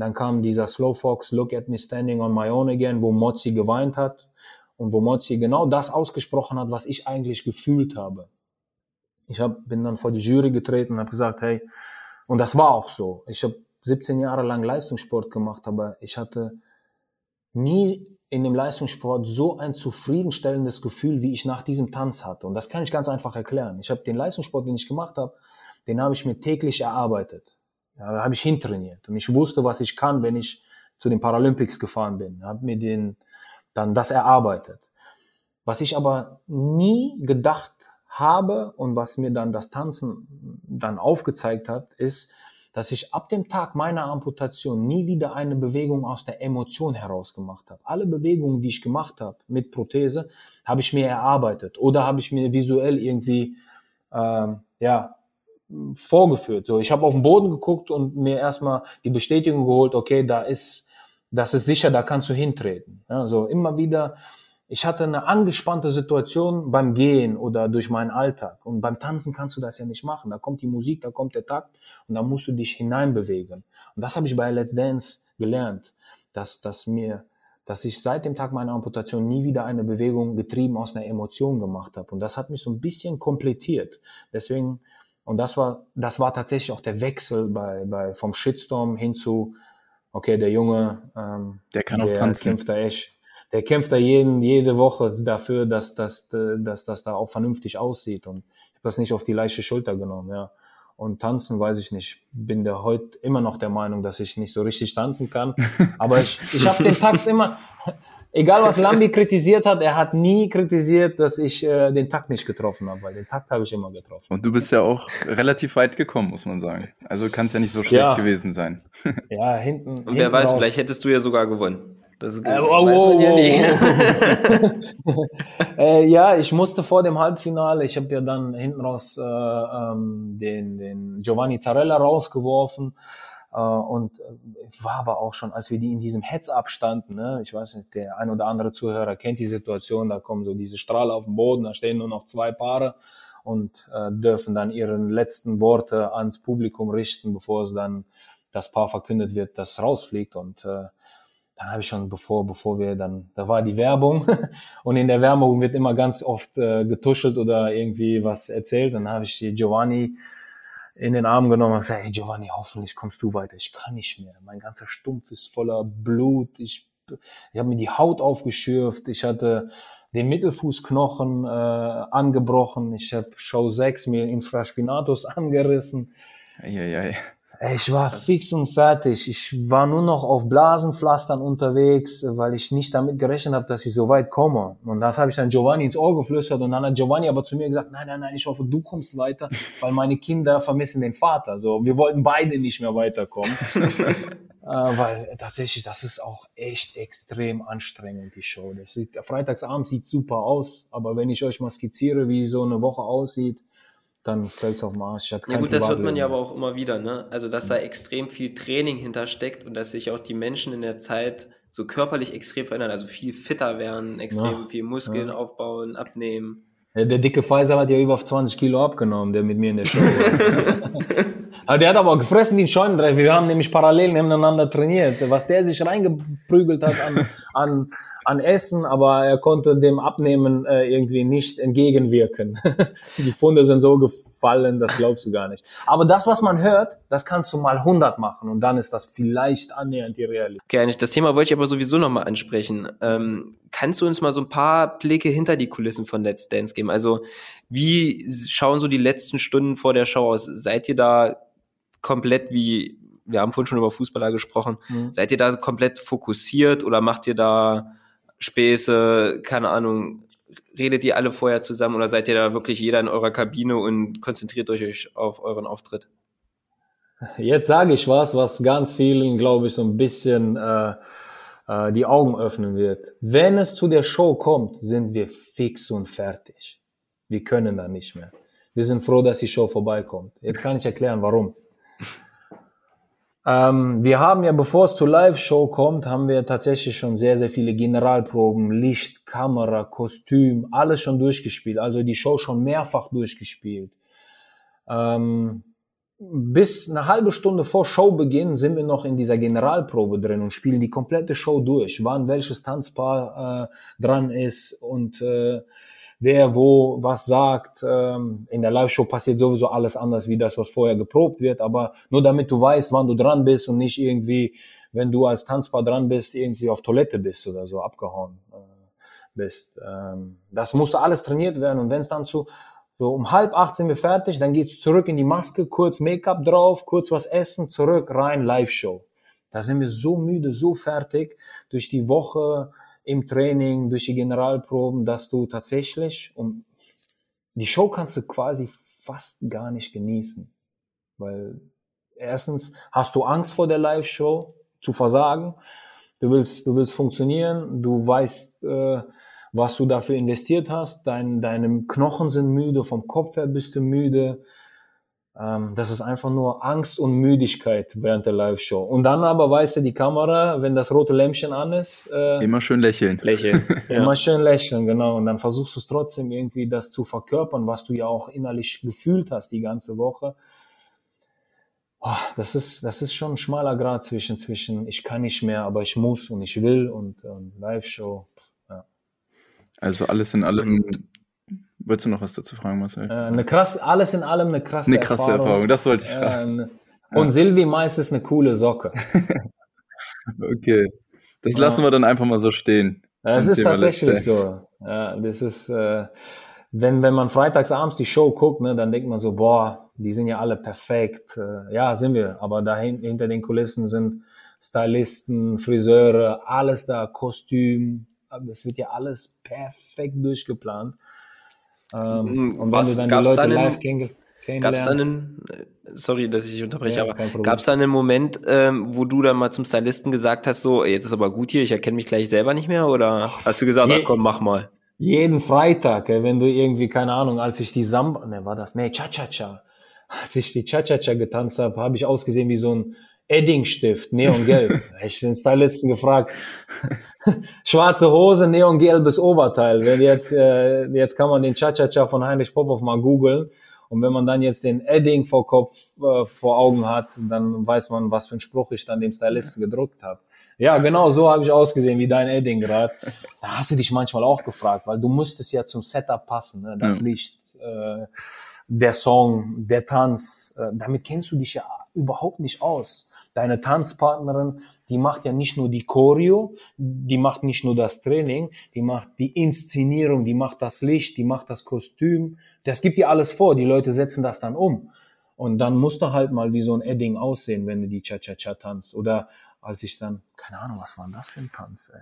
Dann kam dieser Slow Fox, Look at me standing on my own again, wo Mozzi geweint hat und wo Mozzi genau das ausgesprochen hat, was ich eigentlich gefühlt habe. Ich hab, bin dann vor die Jury getreten und habe gesagt, hey, und das war auch so. Ich habe 17 Jahre lang Leistungssport gemacht, aber ich hatte nie in dem Leistungssport so ein zufriedenstellendes Gefühl, wie ich nach diesem Tanz hatte. Und das kann ich ganz einfach erklären. Ich habe den Leistungssport, den ich gemacht habe, den habe ich mir täglich erarbeitet. Da habe ich hintrainiert. Und ich wusste, was ich kann, wenn ich zu den Paralympics gefahren bin. Habe mir den, dann das erarbeitet. Was ich aber nie gedacht habe und was mir dann das Tanzen dann aufgezeigt hat, ist, dass ich ab dem Tag meiner Amputation nie wieder eine Bewegung aus der Emotion heraus gemacht habe. Alle Bewegungen, die ich gemacht habe mit Prothese, habe ich mir erarbeitet oder habe ich mir visuell irgendwie ähm, ja vorgeführt. So, ich habe auf den Boden geguckt und mir erstmal die Bestätigung geholt, okay, da ist, das ist sicher, da kannst du hintreten. Ja, so immer wieder ich hatte eine angespannte Situation beim Gehen oder durch meinen Alltag. Und beim Tanzen kannst du das ja nicht machen. Da kommt die Musik, da kommt der Takt und da musst du dich hineinbewegen. Und das habe ich bei Let's Dance gelernt, dass, dass mir, dass ich seit dem Tag meiner Amputation nie wieder eine Bewegung getrieben aus einer Emotion gemacht habe. Und das hat mich so ein bisschen komplettiert. Deswegen, und das war, das war tatsächlich auch der Wechsel bei, bei vom Shitstorm hin zu, okay, der Junge, ähm, der kann auch tanzen. kämpft da echt der kämpft da jeden, jede Woche dafür, dass, dass, dass dass da auch vernünftig aussieht. Und ich habe das nicht auf die leichte Schulter genommen, ja. Und tanzen weiß ich nicht. Bin da heute immer noch der Meinung, dass ich nicht so richtig tanzen kann. Aber ich, ich habe den Takt immer, egal was Lambi kritisiert hat, er hat nie kritisiert, dass ich äh, den Takt nicht getroffen habe, weil den Takt habe ich immer getroffen. Und du bist ja auch relativ weit gekommen, muss man sagen. Also kann es ja nicht so schlecht ja. gewesen sein. ja, hinten. Und wer hinten weiß, raus. vielleicht hättest du ja sogar gewonnen. Das äh, oh, weiß man ja nicht. äh, ja, ich musste vor dem Halbfinale, ich habe ja dann hinten raus äh, ähm, den, den Giovanni Zarella rausgeworfen. Äh, und äh, war aber auch schon, als wir die in diesem Heads-Up standen, ne, ich weiß nicht, der ein oder andere Zuhörer kennt die Situation, da kommen so diese Strahle auf den Boden, da stehen nur noch zwei Paare und äh, dürfen dann ihre letzten Worte ans Publikum richten, bevor es dann das Paar verkündet wird, das rausfliegt. Und äh, dann habe ich schon bevor bevor wir dann da war die Werbung und in der Werbung wird immer ganz oft äh, getuschelt oder irgendwie was erzählt. Dann habe ich Giovanni in den Arm genommen und gesagt, hey Giovanni, hoffentlich kommst du weiter. Ich kann nicht mehr. Mein ganzer Stumpf ist voller Blut. Ich, ich habe mir die Haut aufgeschürft. Ich hatte den Mittelfußknochen äh, angebrochen. Ich habe Show 6 mir Infraspinatus angerissen. Eieiei. Ich war fix und fertig. Ich war nur noch auf Blasenpflastern unterwegs, weil ich nicht damit gerechnet habe, dass ich so weit komme. Und das habe ich dann Giovanni ins Ohr geflüstert und dann hat Giovanni aber zu mir gesagt, nein, nein, nein, ich hoffe, du kommst weiter, weil meine Kinder vermissen den Vater. So, wir wollten beide nicht mehr weiterkommen. äh, weil tatsächlich, das ist auch echt extrem anstrengend, die Show. Das sieht, Freitagsabend sieht super aus, aber wenn ich euch mal skizziere, wie so eine Woche aussieht, dann fällt es auf den Arsch. Ja gut, das hört man ja aber auch immer wieder, ne? Also dass da extrem viel Training hintersteckt und dass sich auch die Menschen in der Zeit so körperlich extrem verändern, also viel fitter werden, extrem ja, viel Muskeln ja. aufbauen, abnehmen. Ja, der dicke Pfizer hat ja über 20 Kilo abgenommen, der mit mir in der Show war. aber der hat aber gefressen wie ein Scheunendreff. Wir haben nämlich parallel nebeneinander trainiert. Was der sich reingeprügelt hat an, an, an Essen, aber er konnte dem Abnehmen äh, irgendwie nicht entgegenwirken. Die Funde sind so gefallen, das glaubst du gar nicht. Aber das, was man hört, das kannst du mal 100 machen und dann ist das vielleicht annähernd die Realität. Gerne. Das Thema wollte ich aber sowieso nochmal ansprechen. Ähm, kannst du uns mal so ein paar Blicke hinter die Kulissen von Let's Dance geben? Also wie schauen so die letzten Stunden vor der Show aus? Seid ihr da komplett wie, wir haben vorhin schon über Fußballer gesprochen, mhm. seid ihr da komplett fokussiert oder macht ihr da Späße, keine Ahnung, redet ihr alle vorher zusammen oder seid ihr da wirklich jeder in eurer Kabine und konzentriert euch auf euren Auftritt? Jetzt sage ich was, was ganz vielen, glaube ich, so ein bisschen äh, äh, die Augen öffnen wird. Wenn es zu der Show kommt, sind wir fix und fertig. Wir können da nicht mehr. Wir sind froh, dass die Show vorbeikommt. Jetzt kann ich erklären, warum. Ähm, wir haben ja, bevor es zur Live-Show kommt, haben wir tatsächlich schon sehr, sehr viele Generalproben, Licht, Kamera, Kostüm, alles schon durchgespielt. Also die Show schon mehrfach durchgespielt. Ähm, bis eine halbe Stunde vor Showbeginn sind wir noch in dieser Generalprobe drin und spielen die komplette Show durch, wann welches Tanzpaar äh, dran ist und äh, wer wo was sagt. Ähm, in der Live-Show passiert sowieso alles anders wie das, was vorher geprobt wird, aber nur damit du weißt, wann du dran bist und nicht irgendwie, wenn du als Tanzpaar dran bist, irgendwie auf Toilette bist oder so abgehauen äh, bist. Ähm, das musste alles trainiert werden und wenn es dann zu so um halb acht sind wir fertig, dann geht's zurück in die Maske, kurz Make-up drauf, kurz was essen, zurück, rein, Live-Show. Da sind wir so müde, so fertig durch die Woche, im Training, durch die Generalproben, dass du tatsächlich, um, die Show kannst du quasi fast gar nicht genießen. Weil erstens hast du Angst vor der Live-Show zu versagen. Du willst, du willst funktionieren, du weißt, äh, was du dafür investiert hast. Dein, deine Knochen sind müde, vom Kopf her bist du müde. Ähm, das ist einfach nur Angst und Müdigkeit während der Live-Show. Und dann aber weißt du, die Kamera, wenn das rote Lämpchen an ist. Äh, immer schön lächeln. Lächeln. immer schön lächeln, genau. Und dann versuchst du es trotzdem irgendwie das zu verkörpern, was du ja auch innerlich gefühlt hast die ganze Woche. Oh, das ist, das ist schon ein schmaler Grad zwischen, zwischen ich kann nicht mehr, aber ich muss und ich will und ähm, Live-Show. Also alles in allem Wolltest du noch was dazu fragen, Marcel? Äh, eine krass, alles in allem eine krasse, eine krasse Erfahrung. Erfahrung. Das wollte ich fragen. Äh, und ja. Silvi meistens eine coole Socke. okay. Das ja. lassen wir dann einfach mal so stehen. Das ist Thema tatsächlich so. Ja, das ist, äh, wenn, wenn man freitags abends die Show guckt, ne, dann denkt man so, boah, die sind ja alle perfekt. Äh, ja, sind wir. Aber dahin, hinter den Kulissen sind Stylisten, Friseure, alles da, Kostüm. Das wird ja alles perfekt durchgeplant. Ähm, mhm. und Was, wenn du dann die Leute einen, live kennenlernst. Gab es dann einen, sorry, dass ich unterbreche, ja, aber gab es da einen Moment, ähm, wo du dann mal zum Stylisten gesagt hast, so, jetzt ist aber gut hier, ich erkenne mich gleich selber nicht mehr? Oder hast du gesagt, Je na, komm, mach mal? Jeden Freitag, wenn du irgendwie, keine Ahnung, als ich die Samba, ne, war das, ne, Cha-Cha-Cha. Als ich die Cha-Cha-Cha getanzt habe, habe ich ausgesehen wie so ein Eddingstift, Neongelb. ich den Stylisten gefragt. Schwarze Hose, neongelbes Oberteil. Wenn jetzt, äh, jetzt kann man den Cha-Cha-Cha von Heinrich Popov mal googeln. Und wenn man dann jetzt den Edding vor Kopf, äh, vor Augen hat, dann weiß man, was für einen Spruch ich dann dem Stylisten gedruckt habe. Ja, genau so habe ich ausgesehen wie dein Edding gerade. Da hast du dich manchmal auch gefragt, weil du musstest ja zum Setup passen, ne? das ja. Licht, äh, der Song, der Tanz. Äh, damit kennst du dich ja überhaupt nicht aus. Deine Tanzpartnerin, die macht ja nicht nur die Choreo, die macht nicht nur das Training, die macht die Inszenierung, die macht das Licht, die macht das Kostüm. Das gibt dir alles vor. Die Leute setzen das dann um. Und dann musst du halt mal wie so ein Edding aussehen, wenn du die Cha-Cha-Cha tanzt. Oder als ich dann, keine Ahnung, was war denn das für ein Tanz, ey?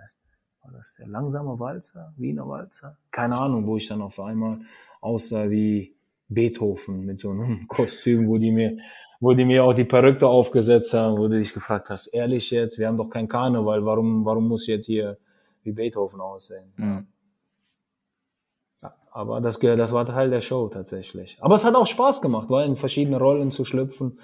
War das der langsame Walzer, Wiener Walzer? Keine Ahnung, wo ich dann auf einmal aussah wie Beethoven mit so einem Kostüm, wo die mir wo die mir auch die Perücke aufgesetzt haben, wo du dich gefragt hast, ehrlich jetzt, wir haben doch kein Karneval, warum, warum muss ich jetzt hier wie Beethoven aussehen? Mhm. Ja, aber das, das war Teil der Show tatsächlich. Aber es hat auch Spaß gemacht, weil in verschiedene Rollen zu schlüpfen,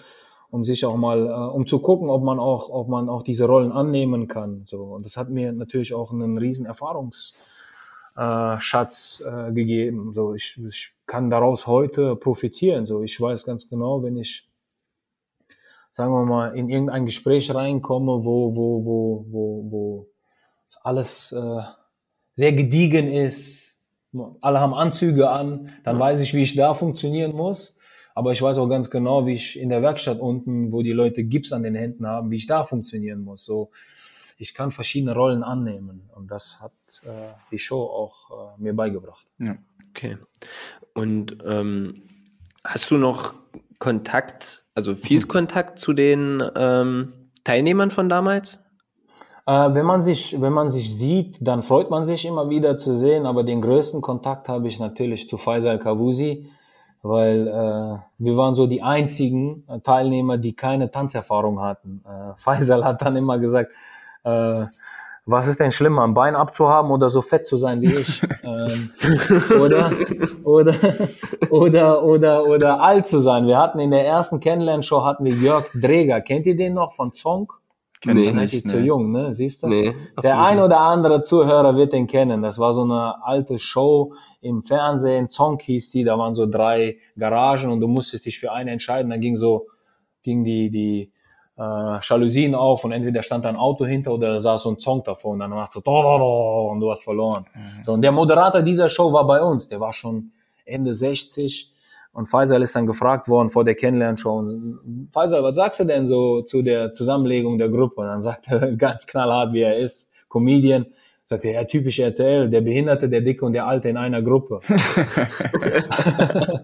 um sich auch mal, äh, um zu gucken, ob man auch, ob man auch diese Rollen annehmen kann. So und das hat mir natürlich auch einen riesen Erfahrungsschatz äh, gegeben. So ich, ich kann daraus heute profitieren. So ich weiß ganz genau, wenn ich sagen wir mal, in irgendein Gespräch reinkomme, wo, wo, wo, wo, wo alles äh, sehr gediegen ist, alle haben Anzüge an, dann weiß ich, wie ich da funktionieren muss. Aber ich weiß auch ganz genau, wie ich in der Werkstatt unten, wo die Leute Gips an den Händen haben, wie ich da funktionieren muss. So, ich kann verschiedene Rollen annehmen und das hat äh, die Show auch äh, mir beigebracht. Ja. Okay. Und ähm, hast du noch Kontakt, also viel. Kontakt zu den ähm, Teilnehmern von damals? Äh, wenn man sich, wenn man sich sieht, dann freut man sich immer wieder zu sehen, aber den größten Kontakt habe ich natürlich zu Faisal Kavusi, weil äh, wir waren so die einzigen Teilnehmer, die keine Tanzerfahrung hatten. Äh, Faisal hat dann immer gesagt, äh, was ist denn schlimmer, ein Bein abzuhaben oder so fett zu sein wie ich? ähm, oder, oder, oder, oder, oder alt zu sein. Wir hatten in der ersten Kennenlernshow hatten wir Jörg Dreger. Kennt ihr den noch von Zong? Kenn ich nicht. Nee. zu jung, ne? Siehst du? Nee, der ein oder andere Zuhörer wird den kennen. Das war so eine alte Show im Fernsehen. Zong hieß die. Da waren so drei Garagen und du musstest dich für eine entscheiden. Dann ging so, ging die, die, äh, Jalousien auf und entweder stand da ein Auto hinter oder da saß so ein Song davor und dann macht so und du hast verloren. Mhm. So, und der Moderator dieser Show war bei uns, der war schon Ende 60 und Faisal ist dann gefragt worden vor der Kennenlernshow Faisal, was sagst du denn so zu der Zusammenlegung der Gruppe? Und dann sagt er ganz knallhart, wie er ist, Comedian, sagt er, ja, typisch RTL, der Behinderte, der Dicke und der Alte in einer Gruppe.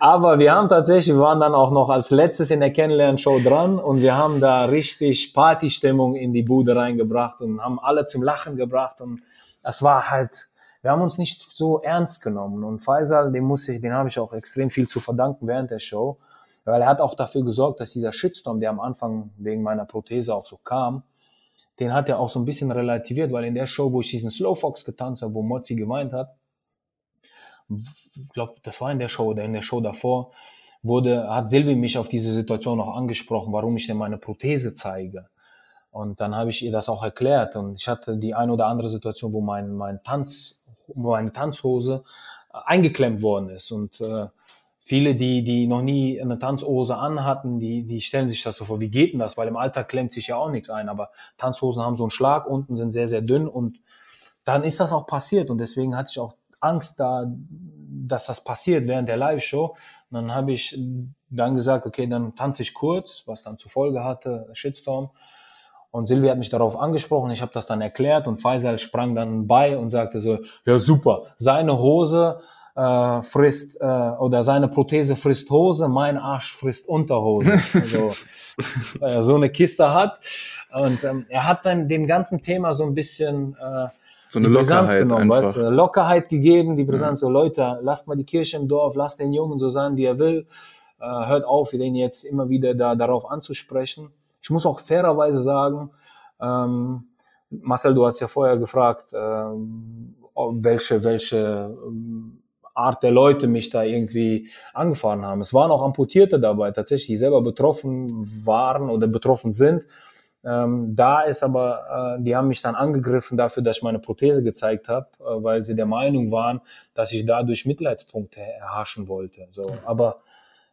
Aber wir haben tatsächlich, wir waren dann auch noch als letztes in der Kennenlernshow dran und wir haben da richtig Partystimmung in die Bude reingebracht und haben alle zum Lachen gebracht und das war halt, wir haben uns nicht so ernst genommen und Faisal, den muss ich, den habe ich auch extrem viel zu verdanken während der Show, weil er hat auch dafür gesorgt, dass dieser Shitstorm, der am Anfang wegen meiner Prothese auch so kam, den hat er auch so ein bisschen relativiert, weil in der Show, wo ich diesen Slowfox getanzt habe, wo Mozzi geweint hat, glaube, das war in der Show oder in der Show davor, wurde, hat Silvi mich auf diese Situation auch angesprochen, warum ich denn meine Prothese zeige. Und dann habe ich ihr das auch erklärt. Und ich hatte die ein oder andere Situation, wo mein, mein Tanz, meine Tanzhose eingeklemmt worden ist. Und äh, viele, die, die noch nie eine Tanzhose anhatten, die, die stellen sich das so vor, wie geht denn das? Weil im Alltag klemmt sich ja auch nichts ein. Aber Tanzhosen haben so einen Schlag unten, sind sehr, sehr dünn und dann ist das auch passiert. Und deswegen hatte ich auch Angst da, dass das passiert während der Live-Show. Und dann habe ich dann gesagt, okay, dann tanze ich kurz, was dann zur Folge hatte, Shitstorm. Und Silvia hat mich darauf angesprochen, ich habe das dann erklärt und Faisal sprang dann bei und sagte so, ja super, seine Hose äh, frisst äh, oder seine Prothese frisst Hose, mein Arsch frisst Unterhose. also, äh, so eine Kiste hat. Und ähm, er hat dann dem ganzen Thema so ein bisschen äh, so eine Brisanz genommen, einfach. weißt du, Lockerheit gegeben, die Brisanz, ja. so Leute, lasst mal die Kirche im Dorf, lasst den Jungen so sein, wie er will, äh, hört auf, den jetzt immer wieder da, darauf anzusprechen. Ich muss auch fairerweise sagen, ähm, Marcel, du hast ja vorher gefragt, ähm, welche, welche ähm, Art der Leute mich da irgendwie angefahren haben. Es waren auch Amputierte dabei, tatsächlich, die selber betroffen waren oder betroffen sind. Ähm, da ist aber, äh, die haben mich dann angegriffen dafür, dass ich meine Prothese gezeigt habe, äh, weil sie der Meinung waren, dass ich dadurch Mitleidspunkte erhaschen wollte. So, aber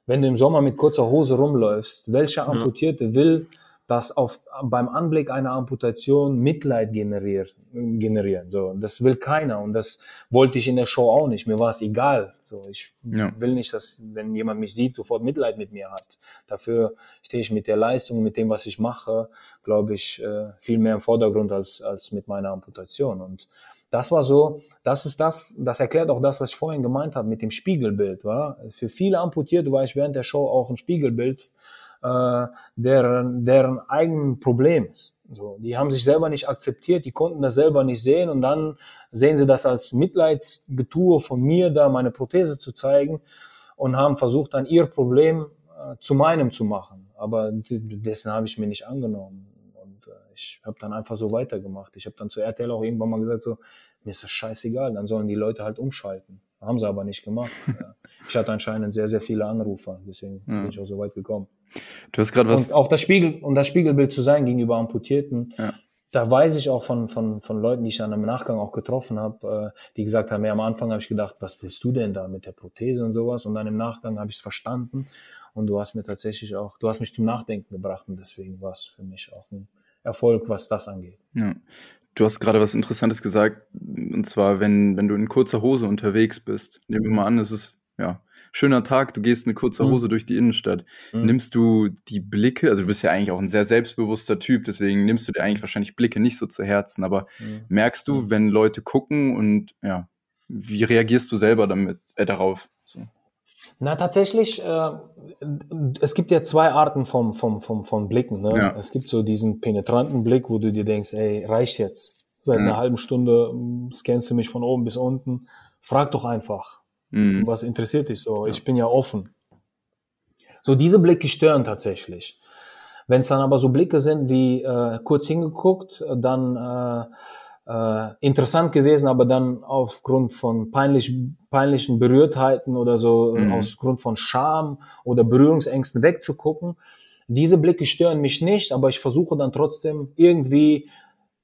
wenn du im Sommer mit kurzer Hose rumläufst, welcher Amputierte will das auf, beim Anblick einer Amputation Mitleid generiert, generieren. So, das will keiner und das wollte ich in der Show auch nicht. Mir war es egal. So, ich ja. will nicht, dass, wenn jemand mich sieht, sofort Mitleid mit mir hat. Dafür stehe ich mit der Leistung, mit dem, was ich mache, glaube ich, äh, viel mehr im Vordergrund als, als mit meiner Amputation. Und das war so, das ist das, das erklärt auch das, was ich vorhin gemeint habe mit dem Spiegelbild. War? Für viele Amputierte war ich während der Show auch ein Spiegelbild äh, deren, deren eigenen Problem ist. So, die haben sich selber nicht akzeptiert, die konnten das selber nicht sehen und dann sehen sie das als Mitleidsgetue von mir, da meine Prothese zu zeigen und haben versucht, dann ihr Problem äh, zu meinem zu machen. Aber dessen habe ich mir nicht angenommen ich habe dann einfach so weitergemacht. Ich habe dann zu RTL auch irgendwann mal gesagt, so, mir ist das scheißegal, dann sollen die Leute halt umschalten. Haben sie aber nicht gemacht. ja. Ich hatte anscheinend sehr, sehr viele Anrufer, deswegen ja. bin ich auch so weit gekommen. Du hast gerade was. Und auch das Spiegel, um das Spiegelbild zu sein gegenüber Amputierten, ja. da weiß ich auch von, von, von Leuten, die ich dann im Nachgang auch getroffen habe, äh, die gesagt haben, ja, am Anfang habe ich gedacht, was willst du denn da mit der Prothese und sowas? Und dann im Nachgang habe ich es verstanden. Und du hast mir tatsächlich auch, du hast mich zum Nachdenken gebracht und deswegen war es für mich auch ein Erfolg, was das angeht. Ja. Du hast gerade was Interessantes gesagt, und zwar, wenn, wenn du in kurzer Hose unterwegs bist, nehmen wir mal an, es ist ja schöner Tag, du gehst mit kurzer mhm. Hose mhm. durch die Innenstadt. Mhm. Nimmst du die Blicke, also du bist ja eigentlich auch ein sehr selbstbewusster Typ, deswegen nimmst du dir eigentlich wahrscheinlich Blicke nicht so zu Herzen, aber mhm. merkst du, mhm. wenn Leute gucken und ja, wie reagierst du selber damit äh, darauf? So. Na, tatsächlich, äh, es gibt ja zwei Arten vom, vom, vom, von Blicken. Ne? Ja. Es gibt so diesen penetranten Blick, wo du dir denkst, ey, reicht jetzt. Seit mhm. einer halben Stunde hm, scannst du mich von oben bis unten. Frag doch einfach. Mhm. Was interessiert dich so? Ich bin ja offen. So, diese Blicke stören tatsächlich. Wenn es dann aber so Blicke sind wie äh, kurz hingeguckt, dann äh, äh, interessant gewesen, aber dann aufgrund von peinlich, peinlichen Berührtheiten oder so, mhm. aus Grund von Scham oder Berührungsängsten wegzugucken. Diese Blicke stören mich nicht, aber ich versuche dann trotzdem irgendwie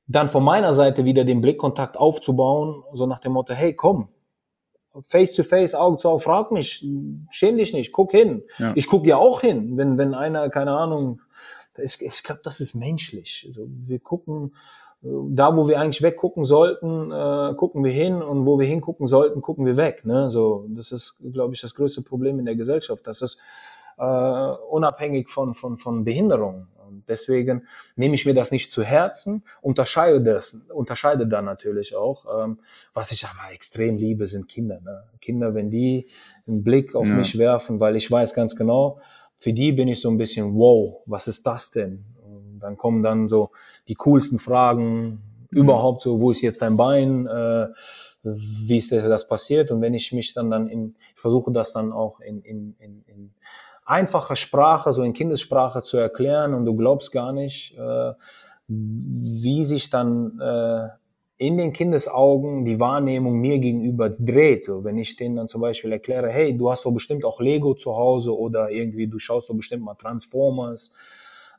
dann von meiner Seite wieder den Blickkontakt aufzubauen, so nach dem Motto, hey, komm, face to face, Auge zu Auge, frag mich, schäm dich nicht, guck hin. Ja. Ich guck ja auch hin, wenn, wenn einer, keine Ahnung, ich, ich glaube, das ist menschlich. Also wir gucken, da, wo wir eigentlich weggucken sollten, äh, gucken wir hin und wo wir hingucken sollten, gucken wir weg. Ne? So, das ist, glaube ich, das größte Problem in der Gesellschaft. Das ist äh, unabhängig von, von, von Behinderung. Und deswegen nehme ich mir das nicht zu Herzen, unterscheide das, unterscheide dann natürlich auch. Ähm, was ich aber extrem liebe, sind Kinder. Ne? Kinder, wenn die einen Blick auf ja. mich werfen, weil ich weiß ganz genau, für die bin ich so ein bisschen, wow, was ist das denn? Dann kommen dann so die coolsten Fragen überhaupt so, wo ist jetzt dein Bein, äh, wie ist das passiert und wenn ich mich dann dann in, ich versuche das dann auch in, in, in, in einfacher Sprache, so in Kindessprache zu erklären und du glaubst gar nicht, äh, wie sich dann äh, in den Kindesaugen die Wahrnehmung mir gegenüber dreht. So, wenn ich denen dann zum Beispiel erkläre, hey, du hast doch bestimmt auch Lego zu Hause oder irgendwie du schaust doch bestimmt mal Transformers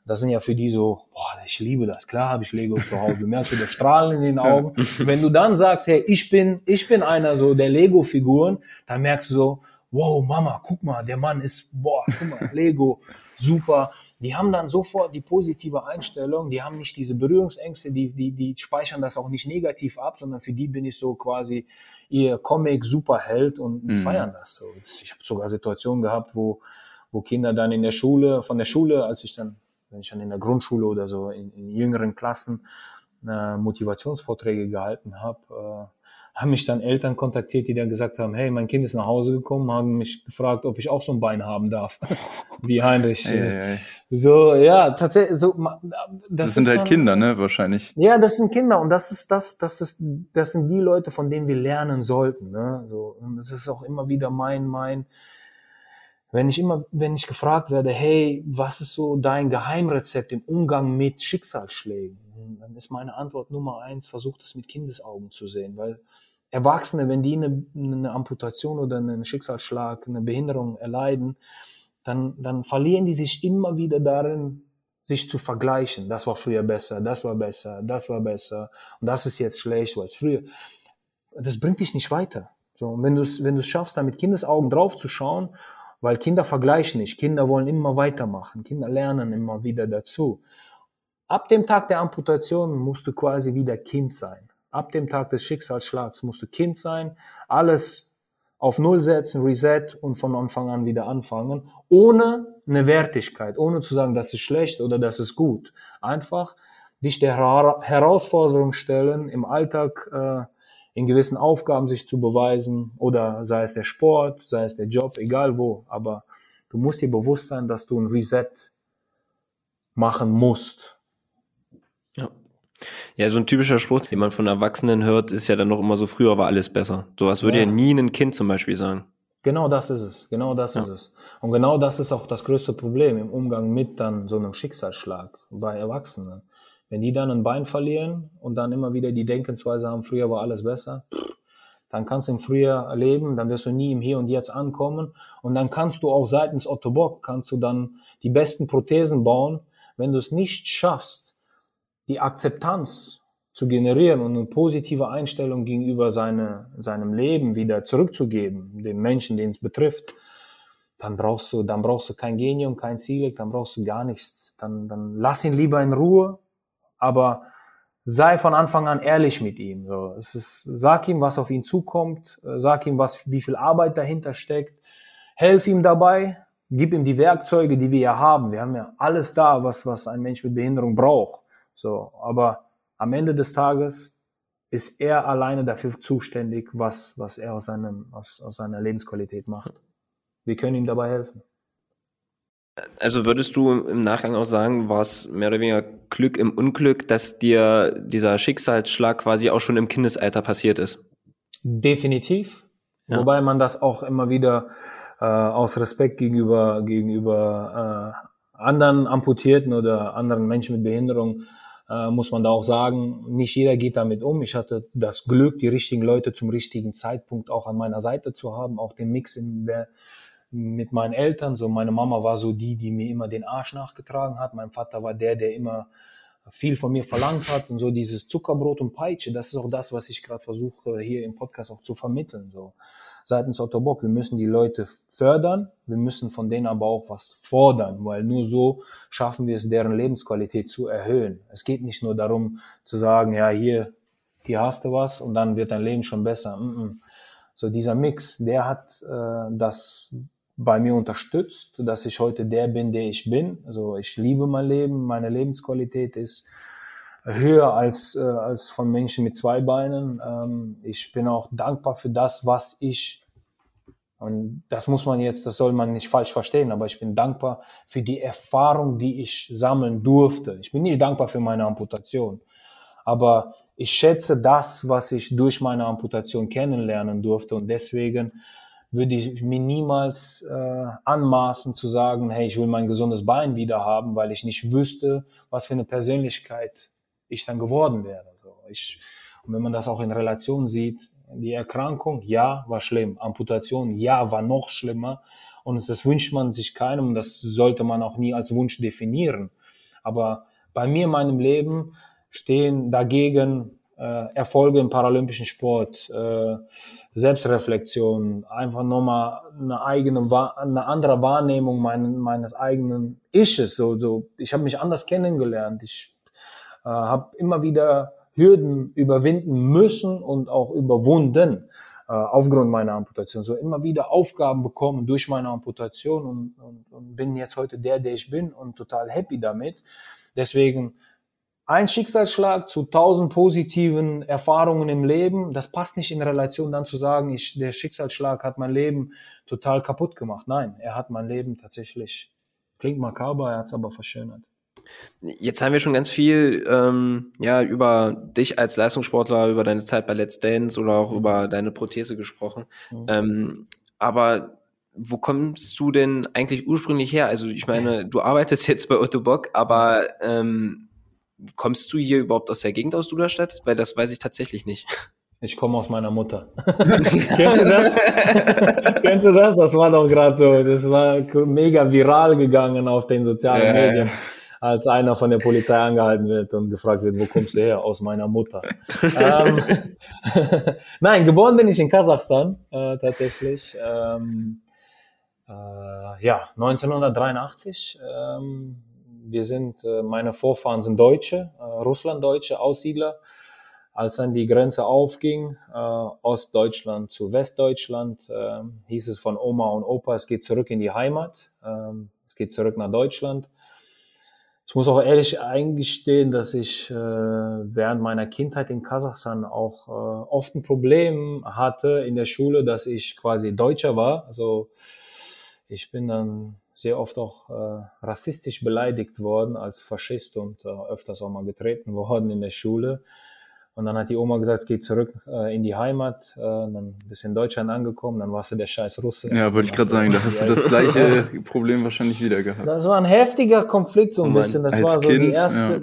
das sind ja für die so, boah, ich liebe das. Klar habe ich Lego zu Hause. Merkst du das Strahlen in den Augen? Wenn du dann sagst, hey, ich bin, ich bin einer so der Lego-Figuren, dann merkst du so, wow, Mama, guck mal, der Mann ist, boah, guck mal, Lego, super. Die haben dann sofort die positive Einstellung, die haben nicht diese Berührungsängste, die, die, die speichern das auch nicht negativ ab, sondern für die bin ich so quasi ihr Comic-Superheld und mhm. feiern das so. Ich habe sogar Situationen gehabt, wo, wo Kinder dann in der Schule, von der Schule, als ich dann wenn ich dann in der Grundschule oder so in, in jüngeren Klassen äh, Motivationsvorträge gehalten habe, äh, haben mich dann Eltern kontaktiert, die dann gesagt haben, hey, mein Kind ist nach Hause gekommen, haben mich gefragt, ob ich auch so ein Bein haben darf, wie Heinrich. Ei, ei, ei. So, ja, tatsächlich, so, das, das sind halt dann, Kinder, ne, wahrscheinlich. Ja, das sind Kinder und das ist das, das ist, das sind die Leute, von denen wir lernen sollten, ne, so, und das ist auch immer wieder mein, mein, wenn ich immer, wenn ich gefragt werde, hey, was ist so dein Geheimrezept im Umgang mit Schicksalsschlägen? Dann ist meine Antwort Nummer eins, versucht es mit Kindesaugen zu sehen, weil Erwachsene, wenn die eine, eine Amputation oder einen Schicksalsschlag, eine Behinderung erleiden, dann, dann verlieren die sich immer wieder darin, sich zu vergleichen. Das war früher besser, das war besser, das war besser und das ist jetzt schlecht, weil es früher. Das bringt dich nicht weiter. So, und wenn du es wenn schaffst, da mit Kindesaugen drauf zu schauen, weil Kinder vergleichen nicht, Kinder wollen immer weitermachen, Kinder lernen immer wieder dazu. Ab dem Tag der Amputation musst du quasi wieder Kind sein. Ab dem Tag des Schicksalsschlags musst du Kind sein, alles auf Null setzen, Reset und von Anfang an wieder anfangen, ohne eine Wertigkeit, ohne zu sagen, das ist schlecht oder das ist gut. Einfach dich der Herausforderung stellen, im Alltag äh, in gewissen Aufgaben sich zu beweisen oder sei es der Sport, sei es der Job, egal wo, aber du musst dir bewusst sein, dass du ein Reset machen musst. Ja, so ein typischer Spruch, den man von Erwachsenen hört, ist ja dann noch immer so, früher war alles besser. Sowas würde ja, ja nie ein Kind zum Beispiel sagen. Genau das ist es. Genau das ja. ist es. Und genau das ist auch das größte Problem im Umgang mit dann so einem Schicksalsschlag bei Erwachsenen. Wenn die dann ein Bein verlieren und dann immer wieder die Denkensweise haben, früher war alles besser, dann kannst du im Frühjahr leben, dann wirst du nie im Hier und Jetzt ankommen und dann kannst du auch seitens Otto Bock, kannst du dann die besten Prothesen bauen. Wenn du es nicht schaffst, die Akzeptanz zu generieren und eine positive Einstellung gegenüber seine, seinem Leben wieder zurückzugeben, dem Menschen, den es betrifft, dann brauchst du, dann brauchst du kein Genium, kein Ziel, dann brauchst du gar nichts. Dann, dann lass ihn lieber in Ruhe, aber sei von Anfang an ehrlich mit ihm. So, es ist, sag ihm, was auf ihn zukommt, sag ihm, was, wie viel Arbeit dahinter steckt, helf ihm dabei, gib ihm die Werkzeuge, die wir ja haben. Wir haben ja alles da, was, was ein Mensch mit Behinderung braucht. So, aber am Ende des Tages ist er alleine dafür zuständig, was, was er aus, seinem, aus, aus seiner Lebensqualität macht. Wir können ihm dabei helfen. Also würdest du im Nachgang auch sagen, war es mehr oder weniger Glück im Unglück, dass dir dieser Schicksalsschlag quasi auch schon im Kindesalter passiert ist? Definitiv. Ja. Wobei man das auch immer wieder äh, aus Respekt gegenüber, gegenüber äh, anderen Amputierten oder anderen Menschen mit Behinderung äh, muss man da auch sagen, nicht jeder geht damit um. Ich hatte das Glück, die richtigen Leute zum richtigen Zeitpunkt auch an meiner Seite zu haben, auch den Mix in der, mit meinen Eltern. So meine Mama war so die, die mir immer den Arsch nachgetragen hat. Mein Vater war der, der immer viel von mir verlangt hat und so dieses Zuckerbrot und Peitsche, das ist auch das, was ich gerade versuche hier im Podcast auch zu vermitteln. So seitens Otto Bock, wir müssen die Leute fördern, wir müssen von denen aber auch was fordern, weil nur so schaffen wir es, deren Lebensqualität zu erhöhen. Es geht nicht nur darum zu sagen, ja hier, hier hast du was und dann wird dein Leben schon besser. Mm -mm. So dieser Mix, der hat äh, das bei mir unterstützt, dass ich heute der bin, der ich bin. Also ich liebe mein Leben, meine Lebensqualität ist höher als, äh, als von Menschen mit zwei Beinen. Ähm, ich bin auch dankbar für das, was ich, und das muss man jetzt, das soll man nicht falsch verstehen, aber ich bin dankbar für die Erfahrung, die ich sammeln durfte. Ich bin nicht dankbar für meine Amputation, aber ich schätze das, was ich durch meine Amputation kennenlernen durfte und deswegen würde ich mir niemals äh, anmaßen zu sagen, hey, ich will mein gesundes Bein wieder haben, weil ich nicht wüsste, was für eine Persönlichkeit ich dann geworden wäre. So, ich, und wenn man das auch in Relation sieht, die Erkrankung, ja, war schlimm. Amputation, ja, war noch schlimmer. Und das wünscht man sich keinem das sollte man auch nie als Wunsch definieren. Aber bei mir in meinem Leben stehen dagegen Erfolge im paralympischen Sport, äh, Selbstreflexion, einfach nochmal eine eigene, eine andere Wahrnehmung mein, meines eigenen Isches. So, so, ich habe mich anders kennengelernt. Ich äh, habe immer wieder Hürden überwinden müssen und auch überwunden äh, aufgrund meiner Amputation. So immer wieder Aufgaben bekommen durch meine Amputation und, und, und bin jetzt heute der, der ich bin und total happy damit. Deswegen ein Schicksalsschlag zu tausend positiven Erfahrungen im Leben, das passt nicht in Relation dann zu sagen, ich, der Schicksalsschlag hat mein Leben total kaputt gemacht. Nein, er hat mein Leben tatsächlich, klingt makaber, er hat es aber verschönert. Jetzt haben wir schon ganz viel ähm, ja, über dich als Leistungssportler, über deine Zeit bei Let's Dance oder auch über deine Prothese gesprochen. Mhm. Ähm, aber wo kommst du denn eigentlich ursprünglich her? Also ich meine, du arbeitest jetzt bei Otto Bock, aber ähm, kommst du hier überhaupt aus der Gegend aus Duderstadt? Weil das weiß ich tatsächlich nicht. Ich komme aus meiner Mutter. Kennst du das? Kennst du das? Das war doch gerade so, das war mega viral gegangen auf den sozialen ja, Medien, ja. als einer von der Polizei angehalten wird und gefragt wird, wo kommst du her? Aus meiner Mutter. ähm, Nein, geboren bin ich in Kasachstan äh, tatsächlich. Ähm, äh, ja, 1983. Ähm, wir sind, äh, meine Vorfahren sind Deutsche, äh, Russlanddeutsche, Aussiedler als dann die Grenze aufging, äh, Ostdeutschland zu Westdeutschland, äh, hieß es von Oma und Opa, es geht zurück in die Heimat, äh, es geht zurück nach Deutschland. Ich muss auch ehrlich eingestehen, dass ich äh, während meiner Kindheit in Kasachstan auch oft ein Problem hatte in der Schule, dass ich quasi Deutscher war. Also ich bin dann sehr oft auch äh, rassistisch beleidigt worden als Faschist und äh, öfters auch mal getreten worden in der Schule. Und dann hat die Oma gesagt, es geht zurück äh, in die Heimat, äh, dann bist du in Deutschland angekommen, dann warst du der scheiß Russe. Ja, wollte ich gerade sagen, da hast du das gleiche Problem wahrscheinlich wieder gehabt. Das war ein heftiger Konflikt so ein bisschen. Das war so kind, die erste, ja.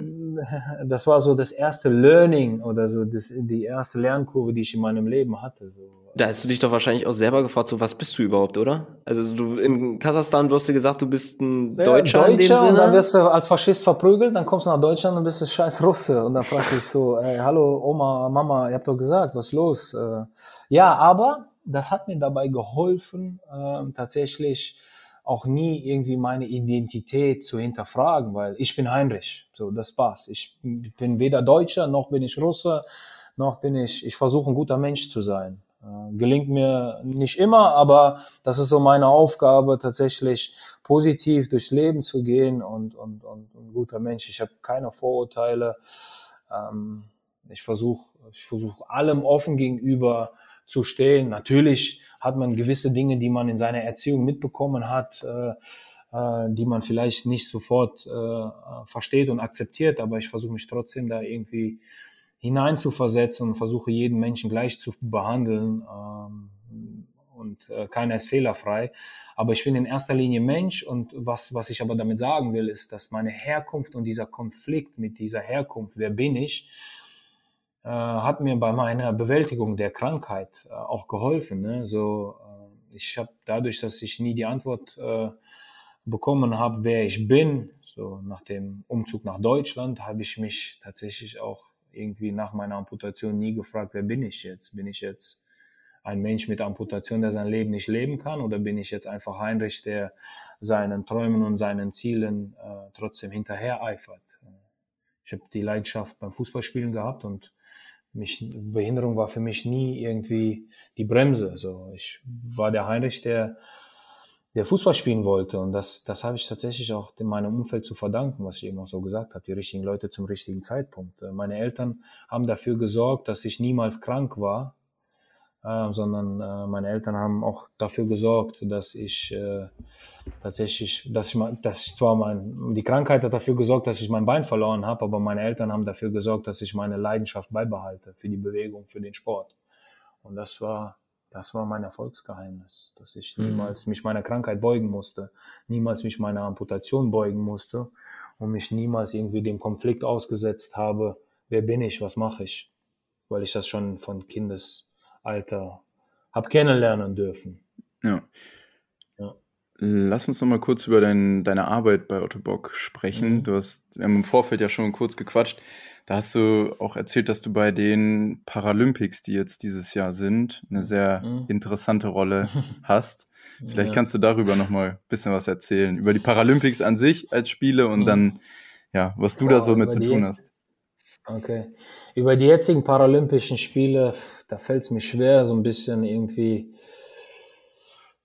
Das war so das erste Learning oder so das, die erste Lernkurve, die ich in meinem Leben hatte. So da hast du dich doch wahrscheinlich auch selber gefragt, so was bist du überhaupt, oder? Also du in Kasachstan wirst du gesagt, du bist ein ja, Deutscher, Deutscher in dem Sinne. Und dann wirst du als Faschist verprügelt, dann kommst du nach Deutschland und bist du scheiß Russe. Und dann fragst du dich so, ey, hallo Oma, Mama, ihr habt doch gesagt, was ist los? Äh, ja, aber das hat mir dabei geholfen, äh, tatsächlich auch nie irgendwie meine Identität zu hinterfragen, weil ich bin Heinrich. So, das passt. Ich bin weder Deutscher, noch bin ich Russe, noch bin ich, ich versuche ein guter Mensch zu sein. Äh, gelingt mir nicht immer, aber das ist so meine Aufgabe, tatsächlich positiv durchs Leben zu gehen und, und, und ein guter Mensch. Ich habe keine Vorurteile. Ähm, ich versuche ich versuch allem offen gegenüber zu stehen. Natürlich hat man gewisse Dinge, die man in seiner Erziehung mitbekommen hat, äh, äh, die man vielleicht nicht sofort äh, versteht und akzeptiert, aber ich versuche mich trotzdem da irgendwie hineinzuversetzen und versuche jeden Menschen gleich zu behandeln ähm, und äh, keiner ist fehlerfrei. Aber ich bin in erster Linie Mensch und was, was ich aber damit sagen will, ist, dass meine Herkunft und dieser Konflikt mit dieser Herkunft, wer bin ich, äh, hat mir bei meiner Bewältigung der Krankheit äh, auch geholfen. Ne? So, äh, ich habe dadurch, dass ich nie die Antwort äh, bekommen habe, wer ich bin, so nach dem Umzug nach Deutschland, habe ich mich tatsächlich auch irgendwie nach meiner Amputation nie gefragt, wer bin ich jetzt? Bin ich jetzt ein Mensch mit Amputation, der sein Leben nicht leben kann? Oder bin ich jetzt einfach Heinrich, der seinen Träumen und seinen Zielen äh, trotzdem hinterher eifert? Ich habe die Leidenschaft beim Fußballspielen gehabt und mich, Behinderung war für mich nie irgendwie die Bremse. So, ich war der Heinrich, der der Fußball spielen wollte. Und das, das habe ich tatsächlich auch in meinem Umfeld zu verdanken, was ich eben auch so gesagt habe, die richtigen Leute zum richtigen Zeitpunkt. Äh, meine Eltern haben dafür gesorgt, dass ich niemals krank war, äh, sondern äh, meine Eltern haben auch dafür gesorgt, dass ich äh, tatsächlich, dass ich, dass ich zwar mein, die Krankheit hat dafür gesorgt, dass ich mein Bein verloren habe, aber meine Eltern haben dafür gesorgt, dass ich meine Leidenschaft beibehalte für die Bewegung, für den Sport. Und das war das war mein Erfolgsgeheimnis, dass ich mhm. niemals mich meiner Krankheit beugen musste, niemals mich meiner Amputation beugen musste und mich niemals irgendwie dem Konflikt ausgesetzt habe, wer bin ich, was mache ich, weil ich das schon von Kindesalter habe kennenlernen dürfen. Ja. ja. Lass uns noch mal kurz über dein, deine Arbeit bei Otto Bock sprechen. Mhm. Du hast, wir haben im Vorfeld ja schon kurz gequatscht. Da hast du auch erzählt, dass du bei den Paralympics, die jetzt dieses Jahr sind, eine sehr mhm. interessante Rolle hast. Vielleicht ja. kannst du darüber noch mal ein bisschen was erzählen. Über die Paralympics an sich als Spiele und mhm. dann, ja, was du Boah, da so mit zu tun hast. Okay. Über die jetzigen Paralympischen Spiele, da fällt es mir schwer, so ein bisschen irgendwie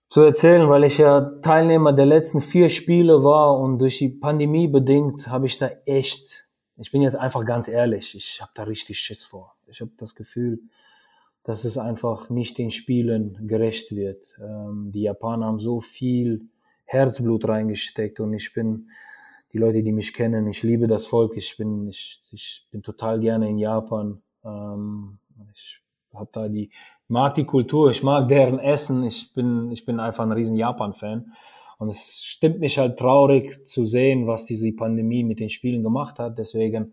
zu erzählen, weil ich ja Teilnehmer der letzten vier Spiele war und durch die Pandemie bedingt habe ich da echt ich bin jetzt einfach ganz ehrlich, ich habe da richtig Schiss vor. Ich habe das Gefühl, dass es einfach nicht den Spielen gerecht wird. Ähm, die Japaner haben so viel Herzblut reingesteckt und ich bin, die Leute, die mich kennen, ich liebe das Volk, ich bin, ich, ich bin total gerne in Japan. Ähm, ich habe da die, mag die Kultur, ich mag deren Essen, ich bin, ich bin einfach ein riesen Japan-Fan. Und es stimmt mich halt traurig zu sehen, was diese Pandemie mit den Spielen gemacht hat. Deswegen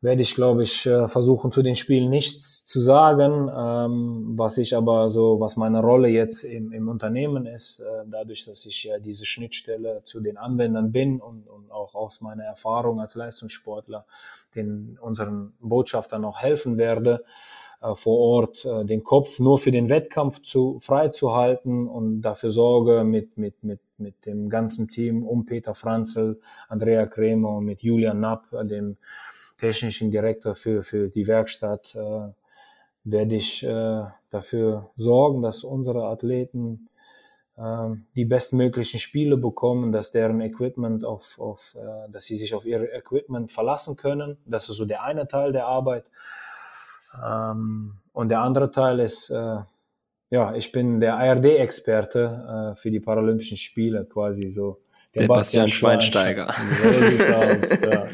werde ich, glaube ich, äh, versuchen zu den Spielen nichts zu sagen, ähm, was ich aber so, was meine Rolle jetzt im, im Unternehmen ist, äh, dadurch, dass ich ja diese Schnittstelle zu den Anwendern bin und, und auch aus meiner Erfahrung als Leistungssportler den unseren Botschaftern auch helfen werde, äh, vor Ort äh, den Kopf nur für den Wettkampf zu, frei zu halten und dafür sorge mit, mit, mit, mit dem ganzen Team um Peter Franzl, Andrea Kremer und mit Julian Napp, dem technischen Direktor für, für die Werkstatt, äh, werde ich äh, dafür sorgen, dass unsere Athleten äh, die bestmöglichen Spiele bekommen, dass deren Equipment auf, auf äh, dass sie sich auf ihr Equipment verlassen können. Das ist so der eine Teil der Arbeit. Ähm, und der andere Teil ist, äh, ja, ich bin der ARD-Experte äh, für die Paralympischen Spiele, quasi so. Der, Bastian, Schweinsteiger. So sieht's aus, ja.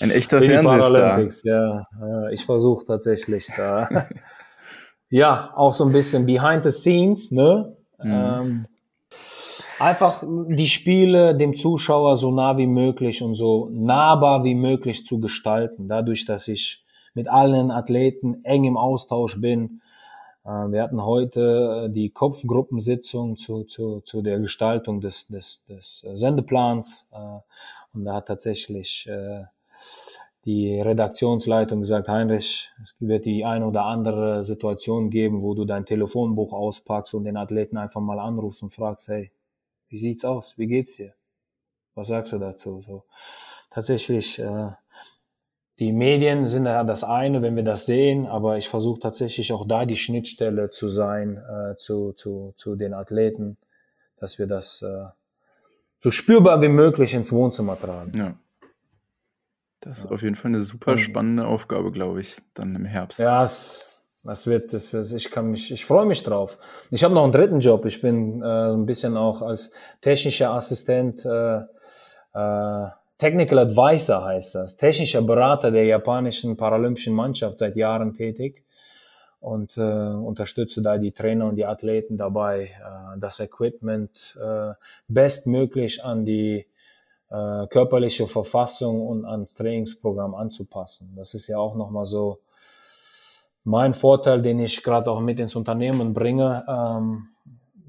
Ein echter Fernsehstar. Ja, ich versuche tatsächlich da. ja, auch so ein bisschen behind the scenes, ne? Mhm. Ähm, einfach die Spiele dem Zuschauer so nah wie möglich und so nahbar wie möglich zu gestalten. Dadurch, dass ich mit allen Athleten eng im Austausch bin. Äh, wir hatten heute äh, die Kopfgruppensitzung zu, zu, zu der Gestaltung des, des, des Sendeplans. Äh, und da hat tatsächlich die Redaktionsleitung gesagt, Heinrich, es wird die ein oder andere Situation geben, wo du dein Telefonbuch auspackst und den Athleten einfach mal anrufst und fragst, hey, wie sieht's aus? Wie geht's dir? Was sagst du dazu? So, tatsächlich äh, die Medien sind ja das eine, wenn wir das sehen, aber ich versuche tatsächlich auch da die Schnittstelle zu sein äh, zu, zu, zu den Athleten, dass wir das äh, so spürbar wie möglich ins Wohnzimmer tragen. Ja. Das ist ja. auf jeden Fall eine super spannende Aufgabe, glaube ich, dann im Herbst. Ja, es, das wird, das wird, ich kann mich, ich freue mich drauf. Ich habe noch einen dritten Job. Ich bin äh, ein bisschen auch als technischer Assistent äh, äh, Technical Advisor heißt das, technischer Berater der japanischen paralympischen Mannschaft seit Jahren tätig und äh, unterstütze da die Trainer und die Athleten dabei, äh, das Equipment äh, bestmöglich an die äh, körperliche Verfassung und ans Trainingsprogramm anzupassen. Das ist ja auch nochmal so mein Vorteil, den ich gerade auch mit ins Unternehmen bringe. Ähm,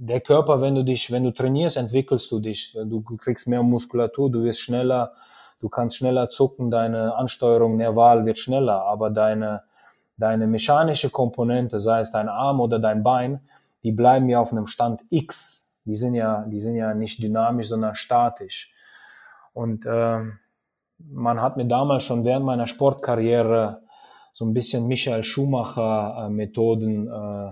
der Körper, wenn du dich, wenn du trainierst, entwickelst du dich. Du kriegst mehr Muskulatur, du wirst schneller, du kannst schneller zucken, deine Ansteuerung nerval wird schneller, aber deine, deine mechanische Komponente, sei es dein Arm oder dein Bein, die bleiben ja auf einem Stand X. Die sind ja, die sind ja nicht dynamisch, sondern statisch. Und äh, man hat mir damals schon während meiner Sportkarriere so ein bisschen Michael Schumacher äh, äh,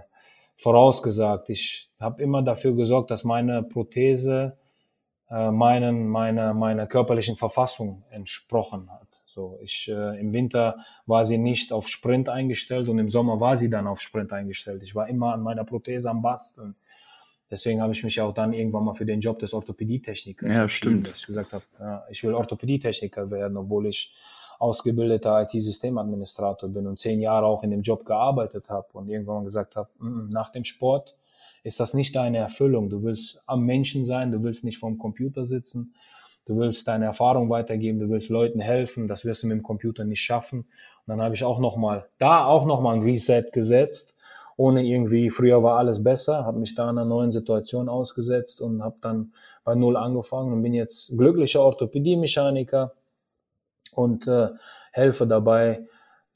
vorausgesagt. Ich habe immer dafür gesorgt, dass meine Prothese äh, meinen, meiner, meiner körperlichen Verfassung entsprochen hat. So, ich, äh, im Winter war sie nicht auf Sprint eingestellt und im Sommer war sie dann auf Sprint eingestellt. Ich war immer an meiner Prothese am Basteln. Deswegen habe ich mich auch dann irgendwann mal für den Job des Orthopädietechnikers ja, stimmt. dass ich gesagt habe, ja, ich will Orthopädietechniker werden, obwohl ich ausgebildeter IT-Systemadministrator bin und zehn Jahre auch in dem Job gearbeitet habe und irgendwann gesagt habe, mm, nach dem Sport ist das nicht deine Erfüllung. Du willst am Menschen sein, du willst nicht vorm Computer sitzen, du willst deine Erfahrung weitergeben, du willst Leuten helfen, das wirst du mit dem Computer nicht schaffen. Und dann habe ich auch nochmal, da auch nochmal ein Reset gesetzt, ohne irgendwie, früher war alles besser, habe mich da in einer neuen Situation ausgesetzt und habe dann bei Null angefangen und bin jetzt glücklicher Orthopädie-Mechaniker, und äh, helfe dabei,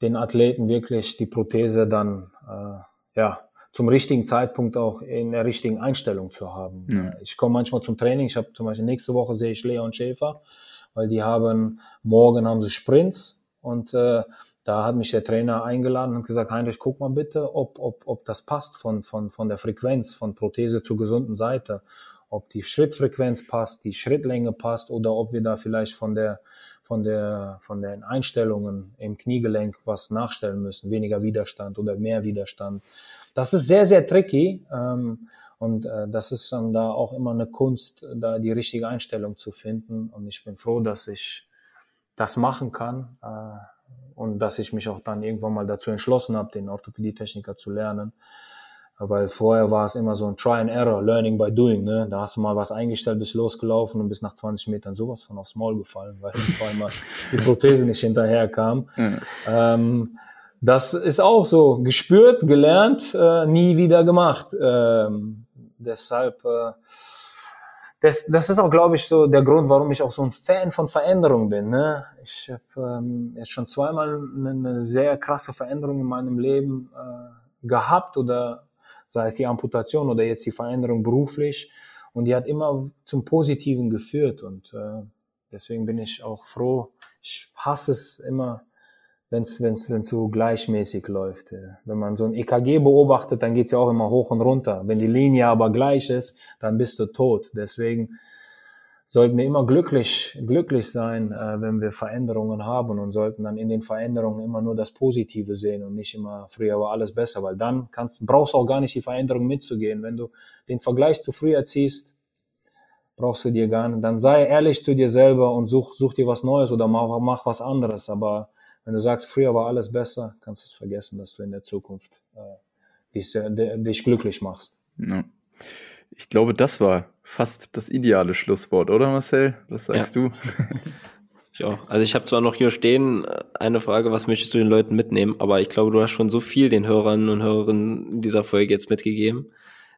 den Athleten wirklich die Prothese dann äh, ja zum richtigen Zeitpunkt auch in der richtigen Einstellung zu haben. Ja. Ich komme manchmal zum Training. Ich habe zum Beispiel nächste Woche sehe ich Leon Schäfer, weil die haben morgen haben sie Sprints und äh, da hat mich der Trainer eingeladen und gesagt, Heinrich, guck mal bitte, ob, ob, ob das passt von, von, von der Frequenz, von Prothese zur gesunden Seite. Ob die Schrittfrequenz passt, die Schrittlänge passt oder ob wir da vielleicht von der von, der, von den Einstellungen im Kniegelenk was nachstellen müssen, weniger Widerstand oder mehr Widerstand. Das ist sehr, sehr tricky ähm, und äh, das ist dann da auch immer eine Kunst, da die richtige Einstellung zu finden und ich bin froh, dass ich das machen kann äh, und dass ich mich auch dann irgendwann mal dazu entschlossen habe, den Orthopädietechniker zu lernen. Weil vorher war es immer so ein Try and Error, Learning by Doing. Ne? Da hast du mal was eingestellt, bist losgelaufen und bist nach 20 Metern sowas von aufs Maul gefallen, weil vor allem die Prothese nicht hinterher kam. Mhm. Ähm, das ist auch so gespürt, gelernt, äh, nie wieder gemacht. Ähm, deshalb, äh, das, das ist auch, glaube ich, so der Grund, warum ich auch so ein Fan von Veränderung bin. Ne? Ich habe ähm, jetzt schon zweimal eine, eine, sehr krasse Veränderung in meinem Leben äh, gehabt oder sei es die Amputation oder jetzt die Veränderung beruflich. Und die hat immer zum Positiven geführt. Und äh, deswegen bin ich auch froh. Ich hasse es immer, wenn es so gleichmäßig läuft. Wenn man so ein EKG beobachtet, dann geht's ja auch immer hoch und runter. Wenn die Linie aber gleich ist, dann bist du tot. Deswegen sollten wir immer glücklich, glücklich sein, äh, wenn wir Veränderungen haben und sollten dann in den Veränderungen immer nur das Positive sehen und nicht immer früher war alles besser, weil dann kannst, brauchst du auch gar nicht die Veränderung mitzugehen. Wenn du den Vergleich zu früher ziehst, brauchst du dir gar nicht, dann sei ehrlich zu dir selber und such, such dir was Neues oder mach, mach was anderes. Aber wenn du sagst, früher war alles besser, kannst du es vergessen, dass du in der Zukunft äh, dich, dich glücklich machst. Ja. Ich glaube, das war fast das ideale Schlusswort, oder Marcel? Was sagst ja. du? Ich auch. Also ich habe zwar noch hier stehen äh, eine Frage, was möchtest du den Leuten mitnehmen, aber ich glaube, du hast schon so viel den Hörern und Hörerinnen in dieser Folge jetzt mitgegeben.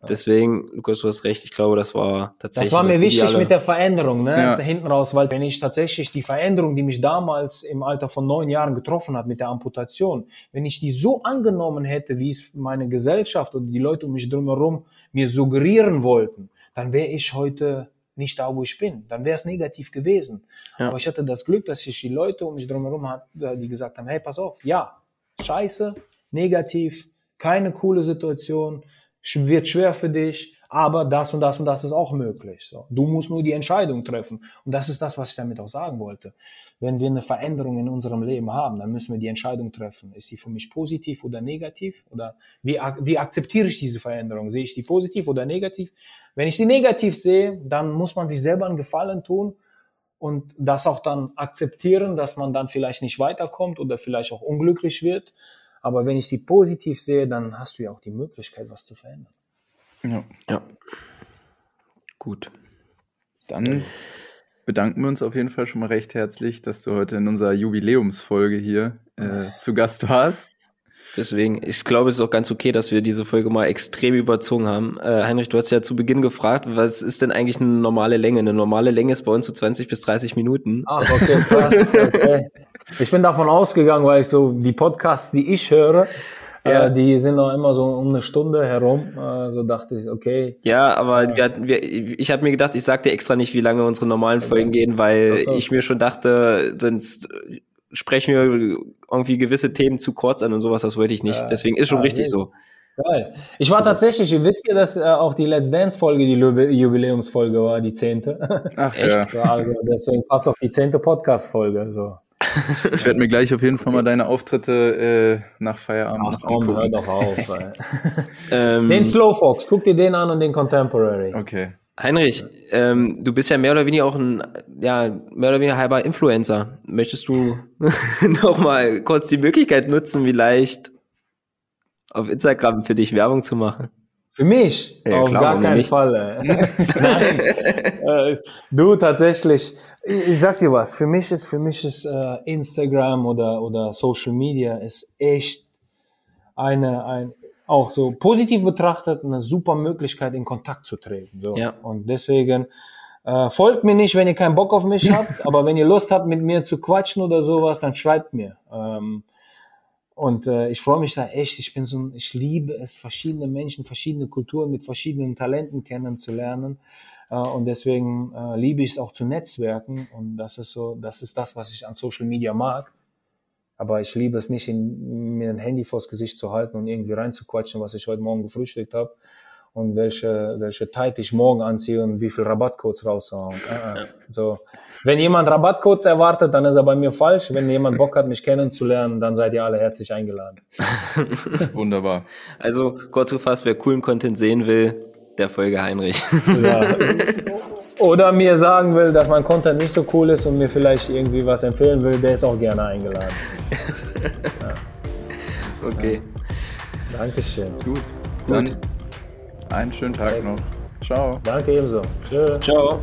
Deswegen, Lukas, du hast recht, ich glaube, das war tatsächlich. Das war mir das wichtig mit der Veränderung, ne? Ja. Da hinten raus, weil wenn ich tatsächlich die Veränderung, die mich damals im Alter von neun Jahren getroffen hat mit der Amputation, wenn ich die so angenommen hätte, wie es meine Gesellschaft oder die Leute um mich drumherum mir suggerieren wollten, dann wäre ich heute nicht da, wo ich bin. Dann wäre es negativ gewesen. Ja. Aber ich hatte das Glück, dass ich die Leute um mich drumherum hatte, die gesagt haben, hey, pass auf, ja, scheiße, negativ, keine coole Situation, wird schwer für dich, aber das und das und das ist auch möglich. So. Du musst nur die Entscheidung treffen. Und das ist das, was ich damit auch sagen wollte. Wenn wir eine Veränderung in unserem Leben haben, dann müssen wir die Entscheidung treffen. Ist sie für mich positiv oder negativ? Oder wie, wie akzeptiere ich diese Veränderung? Sehe ich die positiv oder negativ? Wenn ich sie negativ sehe, dann muss man sich selber einen Gefallen tun und das auch dann akzeptieren, dass man dann vielleicht nicht weiterkommt oder vielleicht auch unglücklich wird. Aber wenn ich sie positiv sehe, dann hast du ja auch die Möglichkeit, was zu verändern. Ja. ja. Gut. Dann bedanken wir uns auf jeden Fall schon mal recht herzlich, dass du heute in unserer Jubiläumsfolge hier äh, zu Gast warst. Deswegen, ich glaube, es ist auch ganz okay, dass wir diese Folge mal extrem überzogen haben. Äh, Heinrich, du hast ja zu Beginn gefragt, was ist denn eigentlich eine normale Länge? Eine normale Länge ist bei uns so 20 bis 30 Minuten. Ach, okay, krass. Okay. Ich bin davon ausgegangen, weil ich so die Podcasts, die ich höre, ja. Äh, die sind noch immer so um eine Stunde herum. Äh, so dachte ich, okay. Ja, aber äh, wir hatten, wir, ich habe mir gedacht, ich sag dir extra nicht, wie lange unsere normalen Folgen gehen, weil so. ich mir schon dachte, sonst sprechen wir irgendwie gewisse Themen zu kurz an und sowas, das wollte ich nicht. Deswegen ist schon ja, richtig so. Geil. Ich war tatsächlich, ihr wisst ja, dass äh, auch die Let's Dance Folge die Jubiläumsfolge war, die zehnte. Ach echt? Ja. Also deswegen passt auf die zehnte Podcast Folge. So. Ich werde mir gleich auf jeden Fall mal deine Auftritte äh, nach Feierabend Ach komm, hör doch auf. ähm, den Slowfox, guck dir den an und den Contemporary. Okay. Heinrich, ähm, du bist ja mehr oder weniger auch ein, ja, mehr oder weniger halber Influencer. Möchtest du nochmal kurz die Möglichkeit nutzen, vielleicht auf Instagram für dich Werbung zu machen? Für mich? Ja, auf klar, gar keinen Fall. Nein. äh, du tatsächlich, ich, ich, sag dir was, für mich ist, für mich ist äh, Instagram oder, oder Social Media ist echt eine, ein, auch so positiv betrachtet eine super Möglichkeit, in Kontakt zu treten. So. Ja. Und deswegen äh, folgt mir nicht, wenn ihr keinen Bock auf mich habt, aber wenn ihr Lust habt, mit mir zu quatschen oder sowas, dann schreibt mir. Ähm, und äh, ich freue mich da echt. Ich bin so, ich liebe es, verschiedene Menschen, verschiedene Kulturen mit verschiedenen Talenten kennenzulernen. Äh, und deswegen äh, liebe ich es auch zu netzwerken. Und das ist so, das ist das, was ich an Social Media mag. Aber ich liebe es nicht, in, mir ein Handy vors Gesicht zu halten und irgendwie reinzuquatschen, was ich heute Morgen gefrühstückt habe und welche, welche Tight ich morgen anziehe und wie viel Rabattcodes raushauen. Äh, äh. So. Wenn jemand Rabattcodes erwartet, dann ist er bei mir falsch. Wenn jemand Bock hat, mich kennenzulernen, dann seid ihr alle herzlich eingeladen. Wunderbar. Also kurz gefasst, wer coolen Content sehen will, der Folge Heinrich. Ja. Oder mir sagen will, dass mein Content nicht so cool ist und mir vielleicht irgendwie was empfehlen will, der ist auch gerne eingeladen. Ja. Okay. Dankeschön. Gut. Dann einen schönen Tag noch. Ciao. Danke ebenso. Tschö. Ciao.